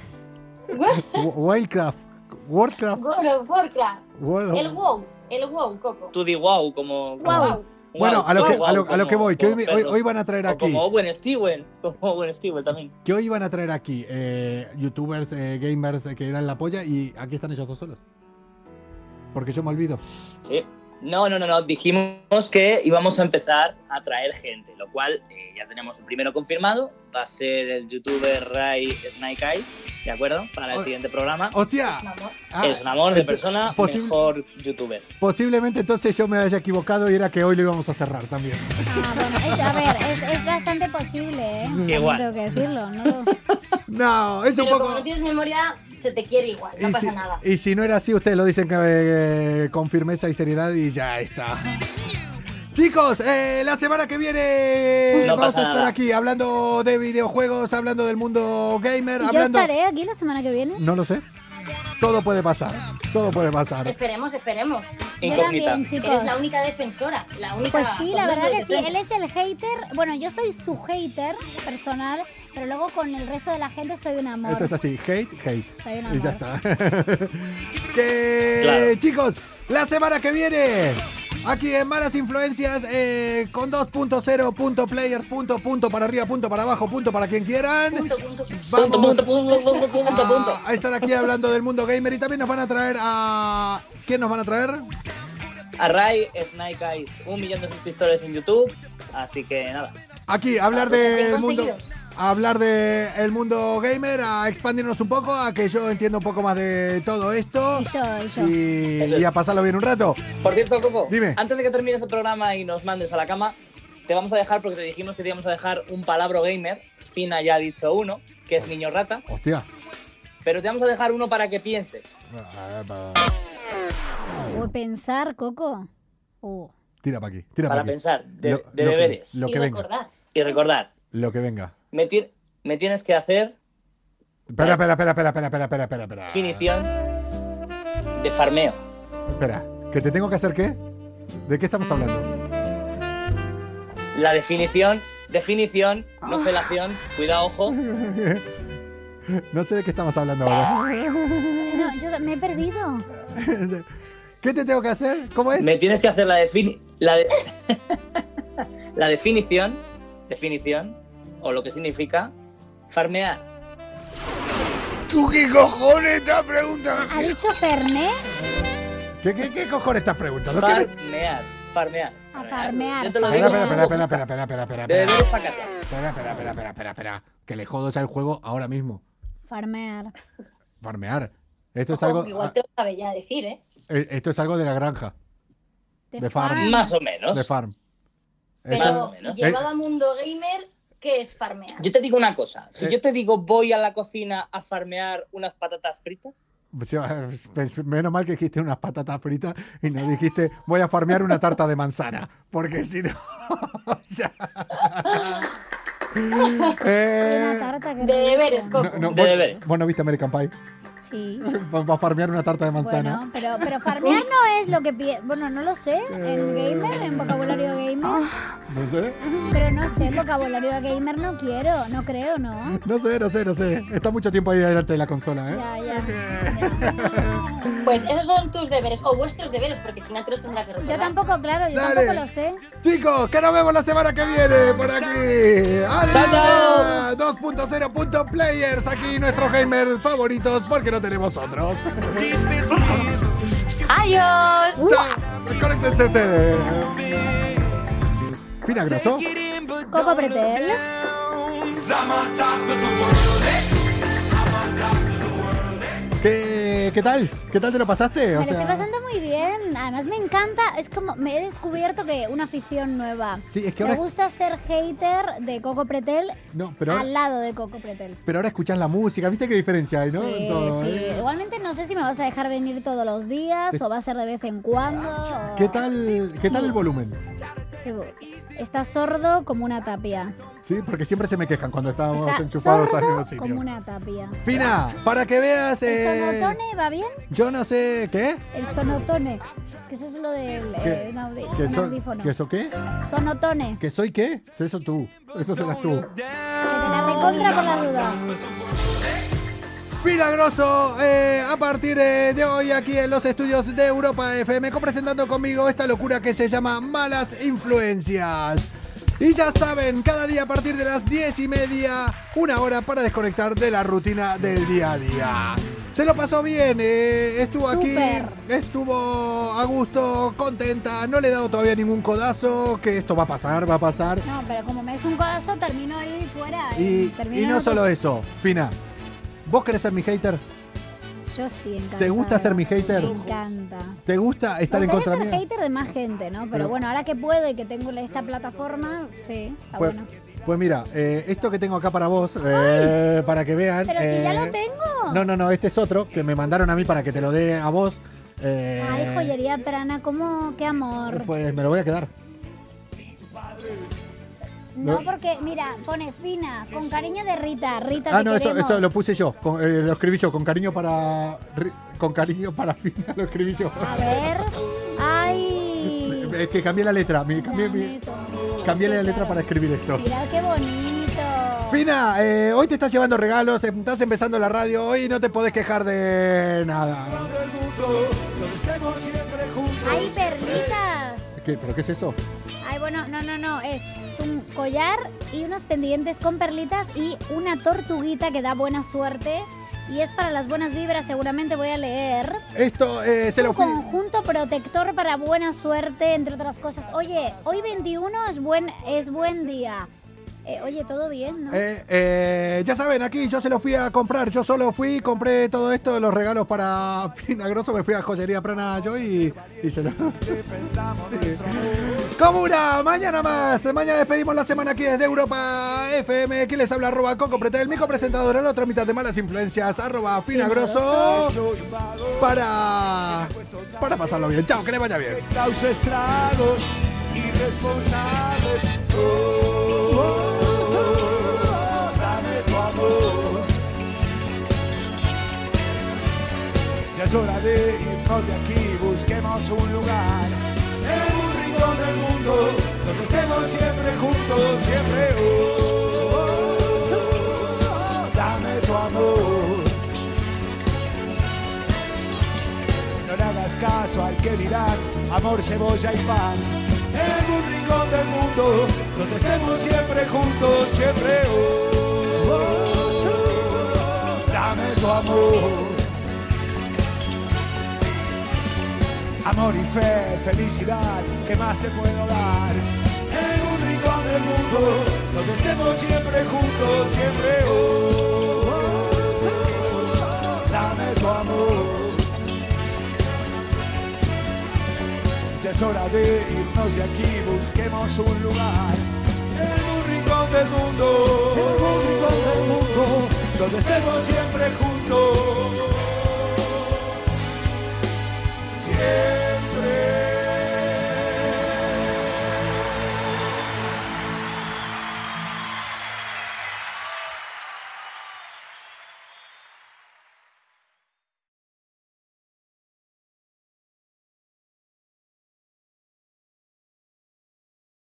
Wildcraft. Warcraft. World of Warcraft. World of- El WoW. El WoW, Coco. Tú di wow como... Wow. Bueno, Wow, a lo, que, wow, a, lo, a lo como- que voy, que hoy, hoy- van a traer aquí, como Owen Steven, como Owen Steven también. que hoy van a traer aquí eh, youtubers, eh, gamers eh, que eran la polla y aquí están ellos dos solos. Porque yo me olvido. Sí. No, no, no, no. Dijimos que íbamos a empezar a traer gente, lo cual eh, ya tenemos el primero confirmado. Va a ser el youtuber Ray Snake Eyes, ¿de acuerdo? Para el O- siguiente programa. ¡Hostia! Es un amor. Ah, es un amor de persona, posi- mejor youtuber. Posiblemente entonces yo me haya equivocado y era que hoy lo íbamos a cerrar también. Ah, bueno, es- a ver, es, es bastante posible, ¿eh? Igual. tengo que decirlo, ¿no? lo- No, es un Pero poco... como no tienes memoria, se te quiere igual, no y, pasa si, nada. y si no era así, ustedes lo dicen que, eh, con firmeza y seriedad y ya está. Chicos, eh, la semana que viene No vamos a estar nada. aquí hablando de videojuegos, hablando del mundo gamer, ¿Y yo hablando... estaré aquí la semana que viene? No lo sé. Todo puede pasar. Todo puede pasar. Esperemos, esperemos. Yo también, chicos. Eres la única defensora, la única. Pues sí, la verdad que sí. Él es el hater. Bueno, yo soy su hater personal, pero luego con el resto de la gente soy un amor. Esto es así, hate, hate. Soy un Y ya está. que Claro. chicos, la semana que viene, aquí en Malas Influencias, eh, con 2.0, punto players, punto, punto para arriba, punto para abajo, punto para quien quieran. Punto, punto, punto. Vamos Punto, a, a estar aquí hablando del mundo gamer y también nos van a traer a... ¿Quién nos van a traer? A Ray Snake Eyes, un millón de suscriptores en YouTube. Así que nada. Aquí, hablar Pues del mundo... conseguidos. A hablar del mundo gamer, a expandirnos un poco, a que yo entienda un poco más de todo esto Y yo, y yo. y, Eso y a pasarlo bien un rato. Por cierto, Coco, Dime. antes de que termines el programa y nos mandes a la cama, te vamos a dejar, porque te dijimos que te íbamos a dejar un palabra gamer. Fina ya ha dicho uno, que es niño rata. Hostia. Pero te vamos a dejar uno para que pienses. O pensar, Coco. Tira para aquí, tira Para para aquí. pensar, de, Lo- de lo que- deberes. Lo Y que venga, recordar. Y recordar, lo que venga. Me, ti- me tienes que hacer Espera, espera, espera, espera, espera, espera, espera, espera, espera. definición de farmeo. Espera, ¿que te tengo que hacer qué? ¿De qué estamos hablando? La definición definición, no felación. Cuidado, ojo. No sé de qué estamos hablando ahora. No, yo me he perdido. ¿Qué te tengo que hacer? ¿Cómo es? Me tienes que hacer la defini la, de- la definición, definición, o lo que significa farmear. ¿Tú qué cojones estás preguntando? ¿Ha dicho Fernet? ¿Qué, qué, qué cojones estás preguntando? ¿Qué me- Farmear, farmear. A farmear. Espera, espera, espera, espera, espera, espera, espera, De para casa. Espera, espera, espera, espera, espera, espera. Que le jodo el juego ahora mismo. Farmear. Farmear. Esto es algo. igual te lo sabe ya decir, ¿eh? eh, Esto es algo de la granja. De De farm. farm. Más o menos. De farm. Pero Más o menos. llevado a mundo gamer, ¿qué es farmear? Yo te digo una cosa. Si Eh. yo te digo voy a la cocina a farmear unas patatas fritas, Sí, pues, Menos mal que dijiste unas patatas fritas y no dijiste voy a farmear una tarta de manzana. Porque si no. ya. Eh, Una tarta que De deberes. Coco. no, De vos- deberes. Vos no viste American Pie. Sí. Va va a farmear una tarta de manzana. Bueno, pero, pero farmear no es lo que pide. Bueno, no lo sé. En gamer, en vocabulario gamer. No sé. Pero no sé, vocabulario gamer no quiero. No creo, ¿no? No sé, no sé, no sé. Está mucho tiempo ahí delante de la consola, ¿eh? Ya, ya. Pues esos son tus deberes, o vuestros deberes, porque al final te los tendrá que Yo recordar. tampoco, claro, yo Dale. tampoco lo sé. Chicos, que nos vemos la semana que viene por aquí. Adiós. 2.0.players, aquí nuestros gamers favoritos porque no tenemos otros. ¡Adiós! Chao, desconéctense ustedes. Pina Grosso. Coco Pretel. ¿Qué, ¿Qué tal? ¿Qué tal te lo pasaste? Me O lo estoy pasando muy bien. Además me encanta, es como, me he descubierto que una afición nueva. Sí, es que Me ahora, gusta ser hater de Coco Pretel no, pero, al lado de Coco Pretel. pero ahora escuchas la música, ¿viste qué diferencia hay, no? Sí, todo, sí. ¿eh? Igualmente no sé si me vas a dejar venir todos los días o va a ser de vez en cuando. o- ¿Qué tal, ¿Qué tal el volumen? Está sordo como una tapia. Sí, porque siempre se me quejan cuando estábamos Está enchufados al mismo sitio. como una tapia. Fina, para que veas. ¿El eh, sonotone va bien? yo no sé. ¿Qué? El sonotone. Que eso es lo del ¿Qué? eh, un audi- ¿Que un so- audífono. ¿Que eso qué? Sonotone. ¿Que soy qué? Eso tú. Eso serás tú. Que te la recontra con la duda. Milagroso, eh, a partir eh, de hoy aquí en los estudios de Europa FM, presentando conmigo esta locura que se llama Malas Influencias. Y ya saben, cada día a partir de las 10 y media, una hora para desconectar de la rutina del día a día. Se lo pasó bien, eh, estuvo aquí, estuvo a gusto, contenta, no le he dado todavía ningún codazo, que esto va a pasar, va a pasar. No, pero como me es un codazo, termino ahí fuera. Y, termino y no solo eso, Fina, ¿vos querés ser mi hater? Yo sí, encanta. ¿Te gusta ser mi hater? Me encanta. ¿Te gusta estar Me en contra ser mía? hater de más gente, ¿no? Pero, Pero- bueno, ahora que puedo y que tengo esta plataforma, sí, está Pues, bueno. pues mira, eh, esto que tengo acá para vos, eh, para que vean. Pero si ya eh, lo tengo. No, no, no, este es otro que me mandaron a mí para que te lo dé a vos. eh, Ay, joyería prana, ¿cómo? ¡Qué amor! Pues me lo voy a quedar. No, porque, mira, pone fina, con cariño de Rita. Rita, Ah, te no, eso, queremos. eso lo puse yo, con- eh, lo escribí yo, con cariño para. ri- Con cariño para Fina, lo escribí yo. A ver. ¡Ay! Es que cambié la letra, mi- cambié, mi- cambié la letra para escribir esto. Mirad qué bonito. Fina, eh, hoy te estás llevando regalos, em, estás empezando la radio, hoy no te podés quejar de nada. ¡Ay, perlitas! ¿Qué, ¿Pero qué es eso? Ay, bueno, no, no, no. Es un collar y unos pendientes con perlitas y una tortuguita que da buena suerte. Y es para las buenas vibras, seguramente voy a leer. Esto eh, se un lo fui. conjunto protector para buena suerte, entre otras cosas. Oye, hoy 21 es buen, es buen día. Eh, oye, todo bien, ¿no? Eh, eh, ya saben, aquí yo se lo fui a comprar. Yo solo fui, compré todo esto, los regalos para Pinagroso. Me fui a Joyería Prana yo y, y se lo. Comuna, mañana más. Mañana despedimos la semana aquí desde Europa FM. Aquí les habla arroba Coco Pretel, mi copresentadora en la otra mitad de malas influencias, arroba Pinagroso. Para. Para pasarlo bien. Chao, que les vaya bien. Causa estragos irresponsables. Ya es hora de irnos de aquí, busquemos un lugar en un rincón del mundo donde estemos siempre juntos, siempre. Oh, dame tu amor. No le hagas caso al que dirán amor, cebolla y pan. En un rincón del mundo donde estemos siempre juntos, siempre. Oh, dame tu amor. Amor y fe, felicidad, ¿qué más te puedo dar? En un rincón del mundo donde estemos siempre juntos, siempre oh, dame tu amor. Ya es hora de irnos de aquí, busquemos un lugar en un rincón del mundo, donde estemos siempre juntos.